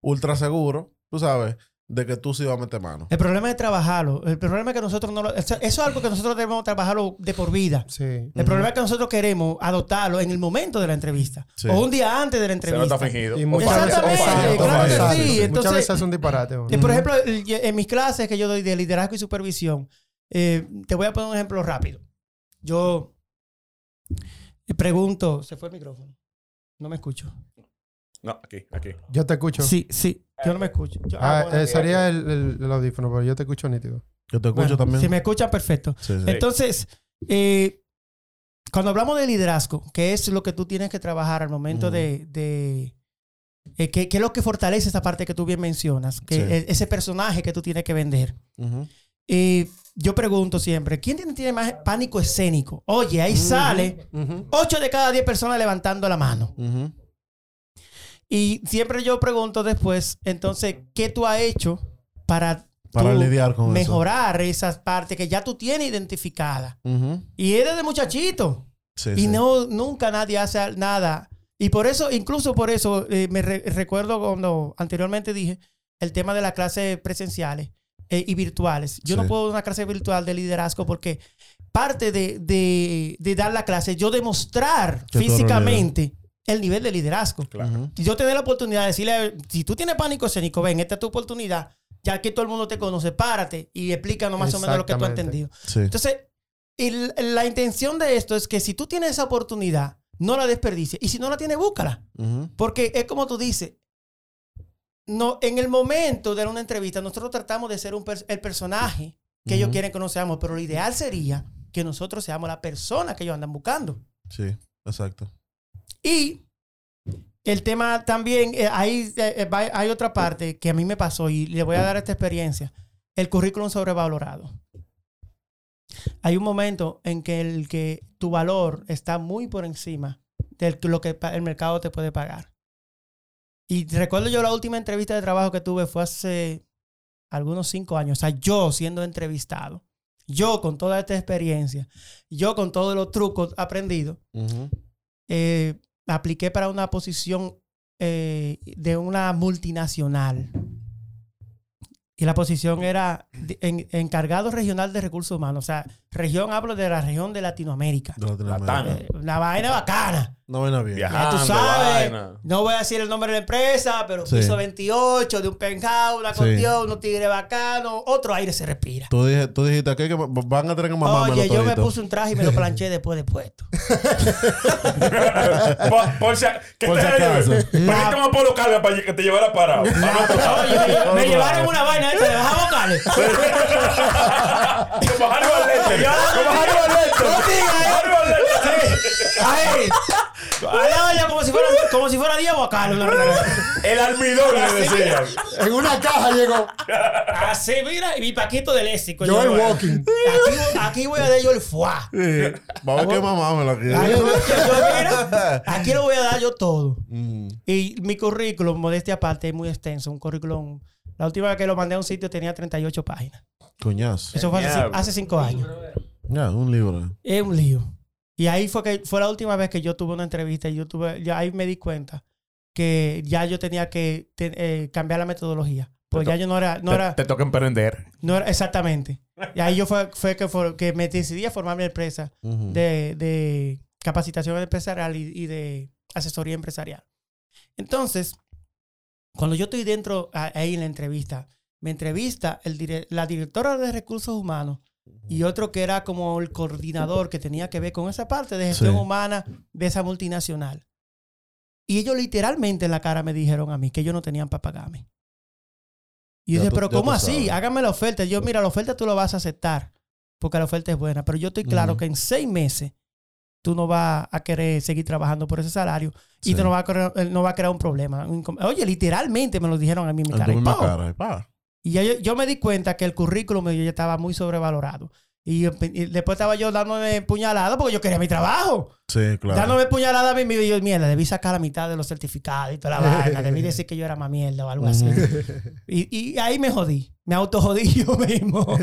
ultra seguro, tú sabes, de que tú sí vas a meter mano. El problema es trabajarlo. El problema es que nosotros no lo... Eso es algo que nosotros debemos trabajarlo de por vida. Sí. El problema es que nosotros queremos adoptarlo en el momento de la entrevista. Sí. O un día antes de la Se entrevista. nota fingido. Y muchas veces, Exactamente, o claro que sí. Muchas veces es un disparate. bueno. Eh, por ejemplo, en mis clases que yo doy de liderazgo y supervisión, eh, te voy a poner un ejemplo rápido. Yo pregunto, ¿se fue el micrófono? No me escucho. No, aquí, aquí. Yo te escucho. Sí, sí, yo no me escucho. Yo- Ah, ah, bueno, eh, sería el, el- el audífono, pero yo te escucho nítido. Yo te escucho bueno, también. Si me escuchan, perfecto. Sí, sí. Entonces, eh, cuando hablamos de liderazgo, que es lo que tú tienes que trabajar al momento Ujú. de... de eh, que, que es lo que fortalece esa parte que tú bien mencionas, que Sí. e- ese personaje que tú tienes que vender. Ujú. Yo pregunto siempre, ¿quién tiene, tiene más pánico escénico? Oye, ahí sale Ujú. 8 de cada 10 personas levantando la mano. Y siempre yo pregunto después, entonces, ¿qué tú has hecho para, Para tú lidiar con mejorar esas partes que ya tú tienes identificadas? eso. Y eres de muchachito. Sí, y sí. no, nunca nadie hace nada. Y por eso, incluso por eso, eh, me re- recuerdo cuando anteriormente dije el tema de las clases presenciales eh, y virtuales. Yo no puedo dar una clase virtual de liderazgo porque parte de, de- de dar la clase, yo demostrar Que físicamente el nivel de liderazgo. Claro. Ujú. Y yo te la oportunidad de decirle, si tú tienes pánico escénico, ven, esta es tu oportunidad. Ya que todo el mundo te conoce, párate y explícanos más o menos lo que tú has entendido. Sí. Entonces, el- la intención de esto es que si tú tienes esa oportunidad, no la desperdicies. Y si no la tienes, búscala. Porque es como tú dices, no, en el momento de una entrevista, nosotros tratamos de ser un el personaje que ellos quieren que nos seamos, pero lo ideal sería que nosotros seamos la persona que ellos andan buscando. Sí, exacto. Y el tema también, eh, ahí eh, eh, hay otra parte que a mí me pasó y le voy a dar esta experiencia. El currículum sobrevalorado. Hay un momento en que el que tu valor está muy por encima de lo que el mercado te puede pagar. Y recuerdo yo la última entrevista de trabajo que tuve fue hace algunos cinco años. O sea, yo siendo entrevistado. Yo con toda esta experiencia. Yo con todos los trucos aprendidos eh, apliqué para una posición eh, de una multinacional. Y la posición era en- encargado regional de recursos humanos. O sea, región, hablo de la región de Latinoamérica. De Latinoamérica. Eh, una vaina bacana. No vaina bien. Ya tú sabes. vaina. No voy a decir el nombre de la empresa, pero Sí. piso 28 de un penthouse, una Sí. cuestión, unos tigres bacanos. Otro aire se respira. Tú, dije- tú dijiste aquí que van a tener que mamármelo Oye, yo me puse un traje y me lo planché después de puesto. por, por si, ¿qué Por te si acaso. ¿Por qué te vamos a Polo para que te llevara parado? Oye, me, me llevaron una vaina esta de bajar vocales. Como Hannibal Lecter. Como Hannibal Lecter. No como si fuera, como si fuera Diego acá. El almidón le decían. En una caja llegó. Así, mira, y mi paquito de léxico. Yo, Walking. Aquí, aquí voy a dar yo el fuá. Sí. Vamos a que mamármelo aquí. Aquí, yo- yo, mira, aquí lo voy a dar yo todo. Mm. Y mi currículum, modestia aparte, es muy extenso. Un currículum. La última vez que lo mandé a un sitio tenía 38 páginas. Coñazo. Eso fue hace, cinco años. Ya, un libro. Es un lío. Y ahí fue que fue la última vez que yo tuve una entrevista y yo tuve, ya ahí me di cuenta que ya yo tenía que te- eh, cambiar la metodología. Pues ya yo no era, no Te, era, te toca emprender. no era exactamente. Y ahí yo fue, fue que, fue que me decidí a formar mi empresa de, de capacitación empresarial y, y de asesoría empresarial. Entonces, cuando yo estoy dentro ahí en la entrevista, me entrevista el dire- la directora de recursos humanos y otro que era como el coordinador que tenía que ver con esa parte de gestión Sí. humana de esa multinacional. Y ellos literalmente en la cara me dijeron a mí que ellos no tenían para pagarme. Y yo dije, pero ¿cómo así? Hágame la oferta. Yo, mira, la oferta tú la vas a aceptar porque la oferta es buena. Pero yo estoy claro que en seis meses tú no vas a querer seguir trabajando por ese salario y Sí. te no va, a crear, eh, no va a crear un problema. Oye, literalmente me lo dijeron a mí en mi cara. Y yo, yo me di cuenta que el currículum ya estaba muy sobrevalorado. Y, después estaba yo dándome puñalada porque yo quería mi trabajo. Sí, claro. Dándome puñalada a mí mismo. Y yo, mierda, debí sacar la mitad de los certificados y toda la vaina. Debí decir que yo era más mierda o algo así. Y, y ahí me jodí. Me autojodí yo mismo.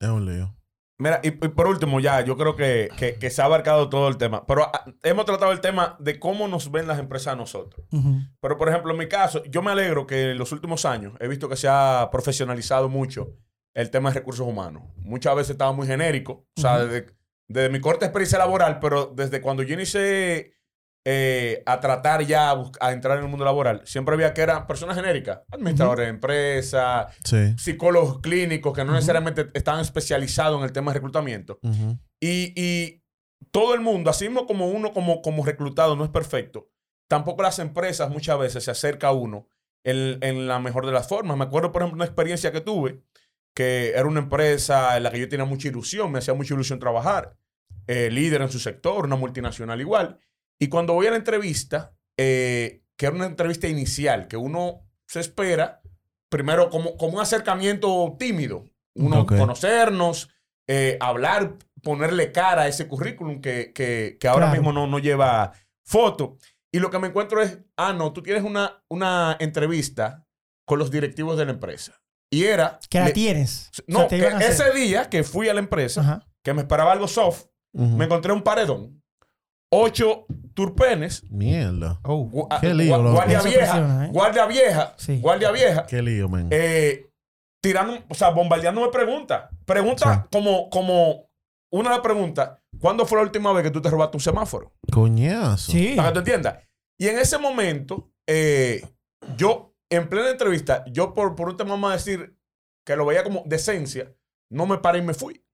Es un lío. Mira, y, y por último, ya, yo creo que, que- que se ha abarcado todo el tema. Pero ah, hemos tratado el tema de cómo nos ven las empresas a nosotros. Pero, por ejemplo, en mi caso, yo me alegro que en los últimos años he visto que se ha profesionalizado mucho el tema de recursos humanos. Muchas veces estaba muy genérico. O sea, desde, desde mi corta experiencia laboral, pero desde cuando yo inicié eh, a tratar ya a, entrar en el mundo laboral, siempre había que eran personas genéricas. Administradores de empresas, Sí. psicólogos clínicos que no necesariamente estaban especializados en el tema de reclutamiento. Y, y todo el mundo, así mismo como uno como, como reclutado no es perfecto, tampoco las empresas muchas veces se acerca a uno en, en la mejor de las formas. Me acuerdo, por ejemplo, una experiencia que tuve, que era una empresa en la que yo tenía mucha ilusión, me hacía mucha ilusión trabajar, eh, líder en su sector, una multinacional igual. Y cuando voy a la entrevista, eh, que era una entrevista inicial, que uno se espera, primero como, como un acercamiento tímido, uno conocernos, eh, hablar, ponerle cara a ese currículum que, que- que ahora Claro. mismo no, no lleva foto. Y lo que me encuentro es, ah, no, tú tienes una, una entrevista con los directivos de la empresa. Y era... Que la le- tienes. O no, sea, que ese día que fui a la empresa, Ajá. que me esperaba algo soft, me encontré un paredón, ocho turpenes, Mierda. Oh. gu- Qué lío, guardia vieja, presiona, ¿eh? guardia vieja, Sí. guardia vieja, Qué lío, men. eh, tirando, o sea, bombardeándome preguntas. Pregunta Sí. como, como una de las preguntas, ¿cuándo fue la última vez que tú te robaste un semáforo? Coñazo. Sí. Para que tú entiendas. Y en ese momento, eh, yo, en plena entrevista, yo por, por un tema más decir que lo veía como decencia, no me paré y me fui.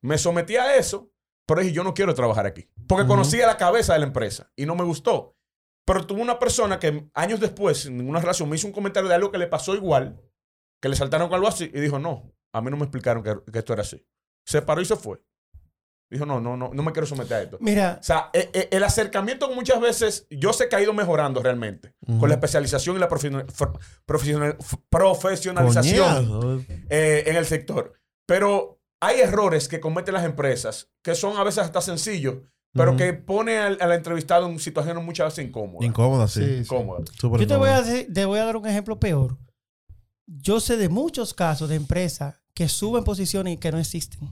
Me sometí a eso, pero dije, yo no quiero trabajar aquí. Porque Ujú. conocía la cabeza de la empresa y no me gustó. Pero tuve una persona que años después, sin ninguna razón, me hizo un comentario de algo que le pasó igual, que le saltaron con algo así, y dijo, no, a mí no me explicaron que, que esto era así. Se paró y se fue. Dijo, no, no, no, no me quiero someter a esto. Mira, O sea, e- e- el acercamiento muchas veces, yo sé que ha ido mejorando realmente Ujú. con la especialización y la profesionalización eh, en el sector. Pero hay errores que cometen las empresas que son a veces hasta sencillos, pero que pone al, al entrevistado en situaciones muchas veces incómodas. Incómoda, sí. Sí, sí. Incómodas. Súper yo te voy, a, incómoda. decir- te voy a dar un ejemplo peor. Yo sé de muchos casos de empresas que suben posiciones y que no existen.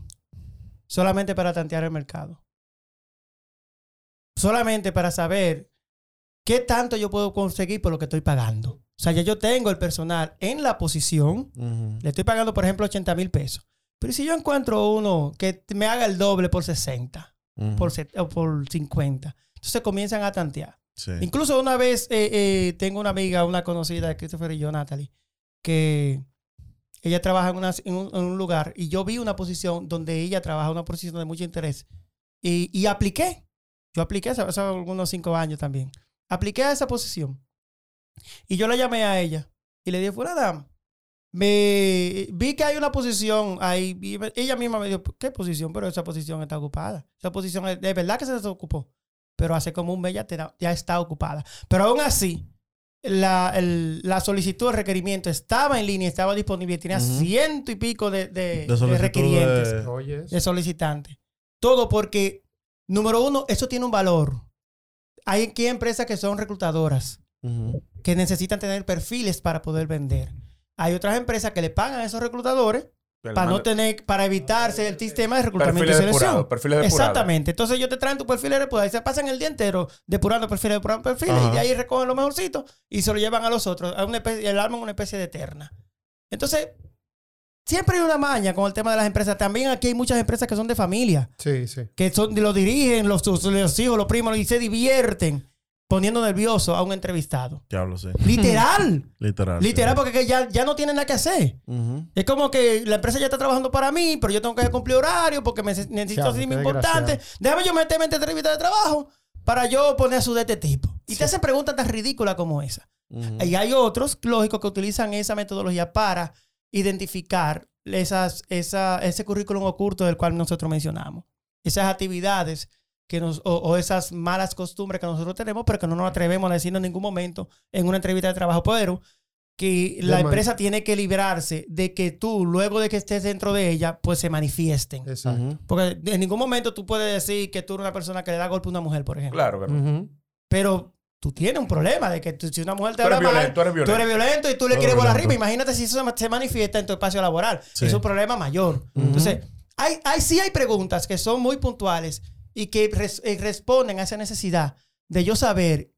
Solamente para tantear el mercado. Solamente para saber qué tanto yo puedo conseguir por lo que estoy pagando. O sea, ya yo tengo el personal en la posición. Le estoy pagando, por ejemplo, 80 mil pesos. Pero si yo encuentro uno que me haga el doble por 60 Ujú. por set- o por 50, entonces comienzan a tantear. Sí. Incluso una vez eh, eh, tengo una amiga, una conocida de Christopher y yo, Natalie, que ella trabaja en, una- en un, en un lugar y yo vi una posición donde ella trabaja, una posición de mucho interés. Y, y apliqué. Yo apliqué hace, hace algunos cinco años también. Apliqué a esa posición. Y yo la llamé a ella y le dije, fulana, me vi que hay una posición ahí. y ella misma me dijo, ¿qué posición? Pero esa posición está ocupada. Esa posición es de verdad que se desocupó pero hace como un mes ya, te- ya está ocupada. Pero aún así, la, el- la solicitud de requerimiento estaba en línea, estaba disponible, tenía ciento y pico de, de- De de requirientes, de- solicitantes. Todo porque, número uno, eso tiene un valor. Hay aquí empresas que son reclutadoras, que necesitan tener perfiles para poder vender. Hay otras empresas que le pagan a esos reclutadores para no tener, para evitarse el sistema de reclutamiento perfiles y selección. depurados, perfiles depurados. Exactamente. Entonces ellos te traen tu perfil depurado y se pasan el día entero depurando perfiles, depurando perfiles Ajá. y de ahí recogen lo mejorcito y se lo llevan a los otros, a una especie, el arman una especie de eterna. Entonces, siempre hay una maña con el tema de las empresas. También aquí hay muchas empresas que son de familia, Sí, sí. que son, lo dirigen los, los hijos, los primos y se divierten poniendo nervioso a un entrevistado. Diablo, sí. Literal. Literal. Literal, porque que ya, ya no tiene nada que hacer. Es como que la empresa ya está trabajando para mí, pero yo tengo que cumplir horario porque me necesito hacer importante. Déjame yo meterme en esta entrevista de trabajo para yo poner a su de este tipo. Y te hacen preguntas tan ridículas como esa. Y hay otros, lógico, que utilizan esa metodología para identificar esas, esa, ese currículum oculto del cual nosotros mencionamos. Esas actividades que nos, o, o esas malas costumbres que nosotros tenemos, pero que no nos atrevemos a decir en ningún momento en una entrevista de trabajo. Pero que la man- empresa tiene que librarse de que tú, luego de que estés dentro de ella, pues se manifiesten. Exacto. Porque en ningún momento tú puedes decir que tú eres una persona que le da golpe a una mujer, por ejemplo. Claro que no. Ujú. Pero tú tienes un problema de que tú- si una mujer te Tú habla mal, tú eres tú violento. eres violento y tú le Tú quieres eres volar arriba. Imagínate si eso se- manifiesta en tu espacio laboral. Sí. Es un problema mayor. Entonces, hay, hay, sí hay preguntas que son muy puntuales y que res- eh, responden a esa necesidad de yo saber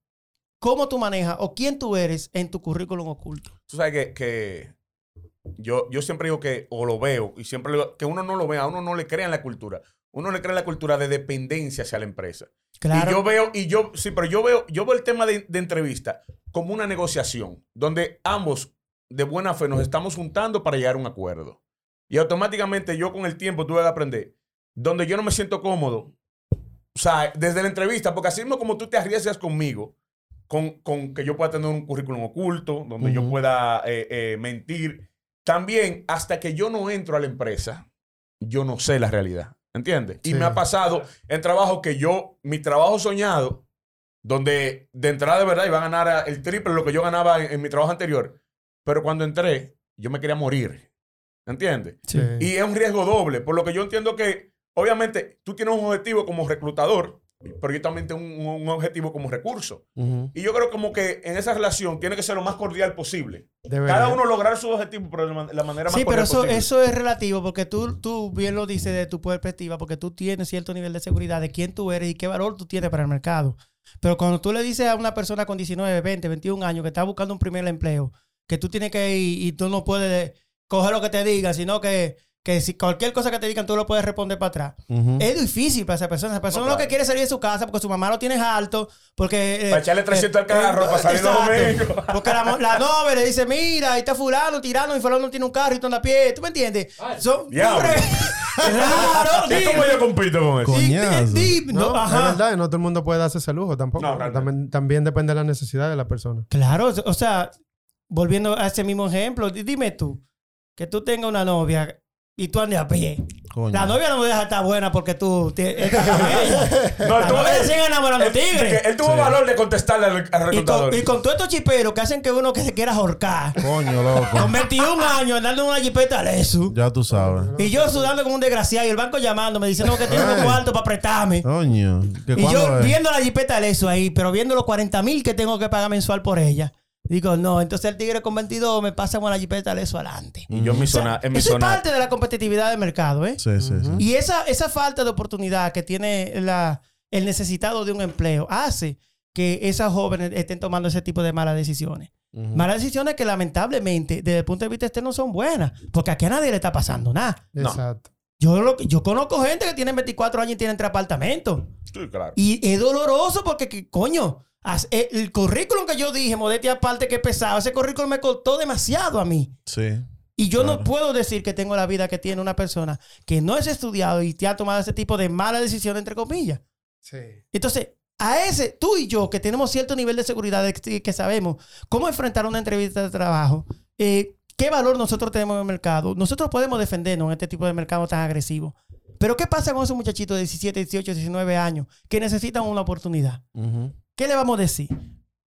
cómo tú manejas o quién tú eres en tu currículum oculto. Tú sabes que, que yo, yo siempre digo que, o lo veo, y siempre lo- que uno no lo vea, a uno no le crea en la cultura. Uno le crea en la cultura de dependencia hacia la empresa. Claro. Y yo veo, y yo, sí, pero yo veo, yo veo el tema de, de entrevista como una negociación, donde ambos de buena fe nos estamos juntando para llegar a un acuerdo. Y automáticamente yo con el tiempo tuve que aprender, donde yo no me siento cómodo, o sea, desde la entrevista, porque así mismo como tú te arriesgas conmigo, con, con que yo pueda tener un currículum oculto, donde yo Ujú. pueda eh, eh, mentir, también hasta que yo no entro a la empresa, yo no sé la realidad. ¿Entiendes? Y Sí. me ha pasado en trabajo que yo, mi trabajo soñado, donde de entrada de verdad iba a ganar el triple lo que yo ganaba en, en mi trabajo anterior, pero cuando entré, yo me quería morir. ¿Entiendes? Sí. Y es un riesgo doble, por lo que yo entiendo que, obviamente, tú tienes un objetivo como reclutador, pero yo también tengo un, un objetivo como recurso. Y yo creo como que en esa relación tiene que ser lo más cordial posible. Cada uno lograr su objetivo, pero de la man- la manera más Sí, pero eso, posible. eso es relativo porque tú, tú bien lo dices de tu perspectiva, porque tú tienes cierto nivel de seguridad de quién tú eres y qué valor tú tienes para el mercado. Pero cuando tú le dices a una persona con 19, 20, 21 años que está buscando un primer empleo, que tú tienes que ir y tú no puedes coger lo que te digan, sino que, que si cualquier cosa que te digan tú lo puedes responder para atrás. Es difícil para esa persona. Esa persona No, lo que quiere salir de su casa porque su mamá lo tiene alto, porque... eh, Para echarle 300 al carro, para salir los exacto. domingos. Porque la, novia le dice, mira, ahí está fulano tirando y fulano no tiene un carro y tú andas a pie. ¿Tú me entiendes? Hombre, claro, ¿Y cómo yo compito con eso? Coñazo. No, no, es verdad, no todo el mundo puede darse ese lujo tampoco. No, también, también depende de la necesidad de la persona. Claro, o sea, volviendo a ese mismo ejemplo, di- dime tú, que tú tengas una novia y tú andes a pie. Coño. La novia no deja estar buena porque tú te- estás con ella. No, La tú- novia él- enamorando tigres. él tuvo valor de contestarle al, al Y reclutador. con, y con todos estos chiperos que hacen que uno que se quiera ahorcar. Coño, loco. Con 21 años andando en una jipeta al eso. Ya tú sabes. Y yo sudando como un desgraciado y el banco llamándome diciendo que tiene un cuarto para apretarme. Coño. ¿Que Y yo es? viendo la jipeta al eso ahí, pero viendo los 40 mil que tengo que pagar mensual por ella. Digo, no, entonces el tigre con 22 me pasa con la jipeta al eso adelante. y yo en mi O sea, zona, en mi eso es zona, parte de la competitividad del mercado, ¿eh? Sí, sí, sí. Y esa, esa falta de oportunidad que tiene la, el necesitado de un empleo hace que esas jóvenes estén tomando ese tipo de malas decisiones. Malas decisiones que lamentablemente, desde el punto de vista externo, son buenas. Porque aquí a nadie le está pasando nada. No. Exacto. Yo, lo, yo conozco gente que tiene 24 años y tienen tres apartamentos. sí, claro. Y es doloroso porque, que, coño, el currículum que yo dije, modestia aparte que pesaba, ese currículum me costó demasiado a mí. Sí. Y yo no puedo decir que tengo la vida que tiene una persona que no es estudiado y te ha tomado ese tipo de mala decisión, entre comillas. Sí. Entonces, a ese, tú y yo, que tenemos cierto nivel de seguridad, de que, que sabemos cómo enfrentar una entrevista de trabajo, eh, qué valor nosotros tenemos en el mercado, nosotros podemos defendernos en este tipo de mercado tan agresivo. Pero, ¿qué pasa con esos muchachitos de 17, 18, 19 años que necesitan una oportunidad? Ujú. ¿Qué le vamos a decir?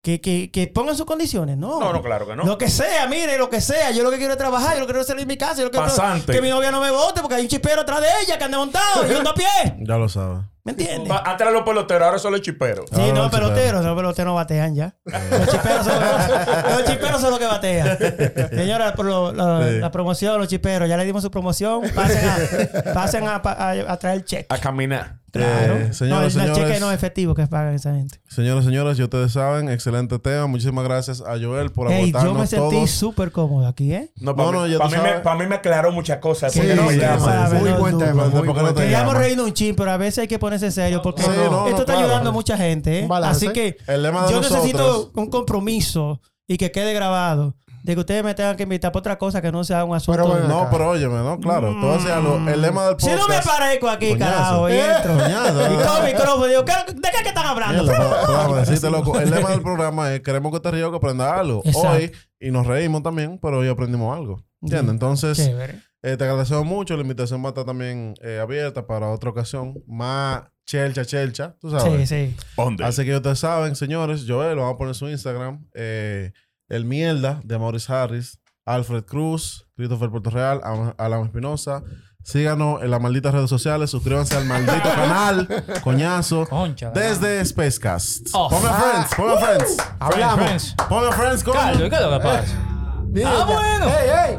¿Que, que, que pongan sus condiciones? No. No, no, claro que no. Lo que sea, mire, lo que sea. Yo lo que quiero es trabajar, yo lo que quiero es salir de mi casa. Yo lo que quiero Pasante. que mi novia no me vote porque hay un chipero atrás de ella que anda montado y yo ando a pie. Ya lo sabes. ¿Me entiendes? Eran los peloteros, ahora son los chiperos. Sí, Ahora no, los peloteros, no, peloteros no batean ya. Los chiperos son, los chiperos son los que batean. Señora, por lo- lo- Sí. la promoción, los chiperos, ya le dimos su promoción. Pasen a, pasen a, a- a traer el cheque. A caminar. Claro. Eh, no, señores, el cheque no es efectivo que pagan esa gente. señores, señores, ya ustedes saben, excelente tema. Muchísimas gracias a Joel por Ey, yo me sentí súper cómodo aquí, ¿eh? No, para No, no, mí, ya pa' tú mí, me, sabes. pa' mí me aclaró muchas cosas. ¿Por Sí, qué no me sí, sí. Muy no, buen no, tema. no, muy ¿por qué no buen te tema. Queríamos reírnos un chin, pero a veces hay que ponerse serio porque Sí, no, no, esto está claro. ayudando a mucha gente, ¿eh? Así que El lema de yo nosotros- necesito un compromiso y que quede grabado de que ustedes me tengan que invitar para otra cosa que no sea un asunto. Pero bueno, No, acá. pero óyeme, ¿no? Claro. Algo. El lema del si podcast... no me aparezco aquí, Coñazo. carajo, y entro. Coñazo. y todo el micrófono, digo, ¿qué- ¿de qué están hablando? Decirte, loco. El lema del programa es queremos que te rías o que aprendas algo. Exacto. Hoy, y nos reímos también, pero hoy aprendimos algo. ¿Entiendes? Sí. Entonces, Chévere. eh, te agradecemos mucho. La invitación va a estar también eh, abierta para otra ocasión. Más chelcha, chelcha. Tú sabes. Sí, sí. ¿Dónde? Así que ustedes saben, señores, Joel, lo vamos a poner en su Instagram. eh, el Mierda de Maurice Harris, Alfred Cruz, Christopher Puerto Real, Alan Espinosa. Síganos en las malditas redes sociales. Suscríbanse al maldito canal. Coñazo. Concha. Desde Spacecast. Oh. Ponme a Friends, ponme a Friends. Hablamos. Friends. Ponme a Friends, coño. Carlos, ¿qué es lo que pasa? Mira, Ah, ya. bueno. ¡Ey, ey!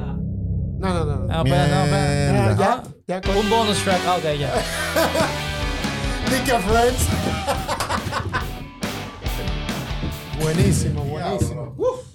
No, no, no. no. Ah, espera, no, espera. Mierda. Ya, ya con Un bonus track. Ah, Ok, ya. Dick Friends. buenísimo, buenísimo. Uf.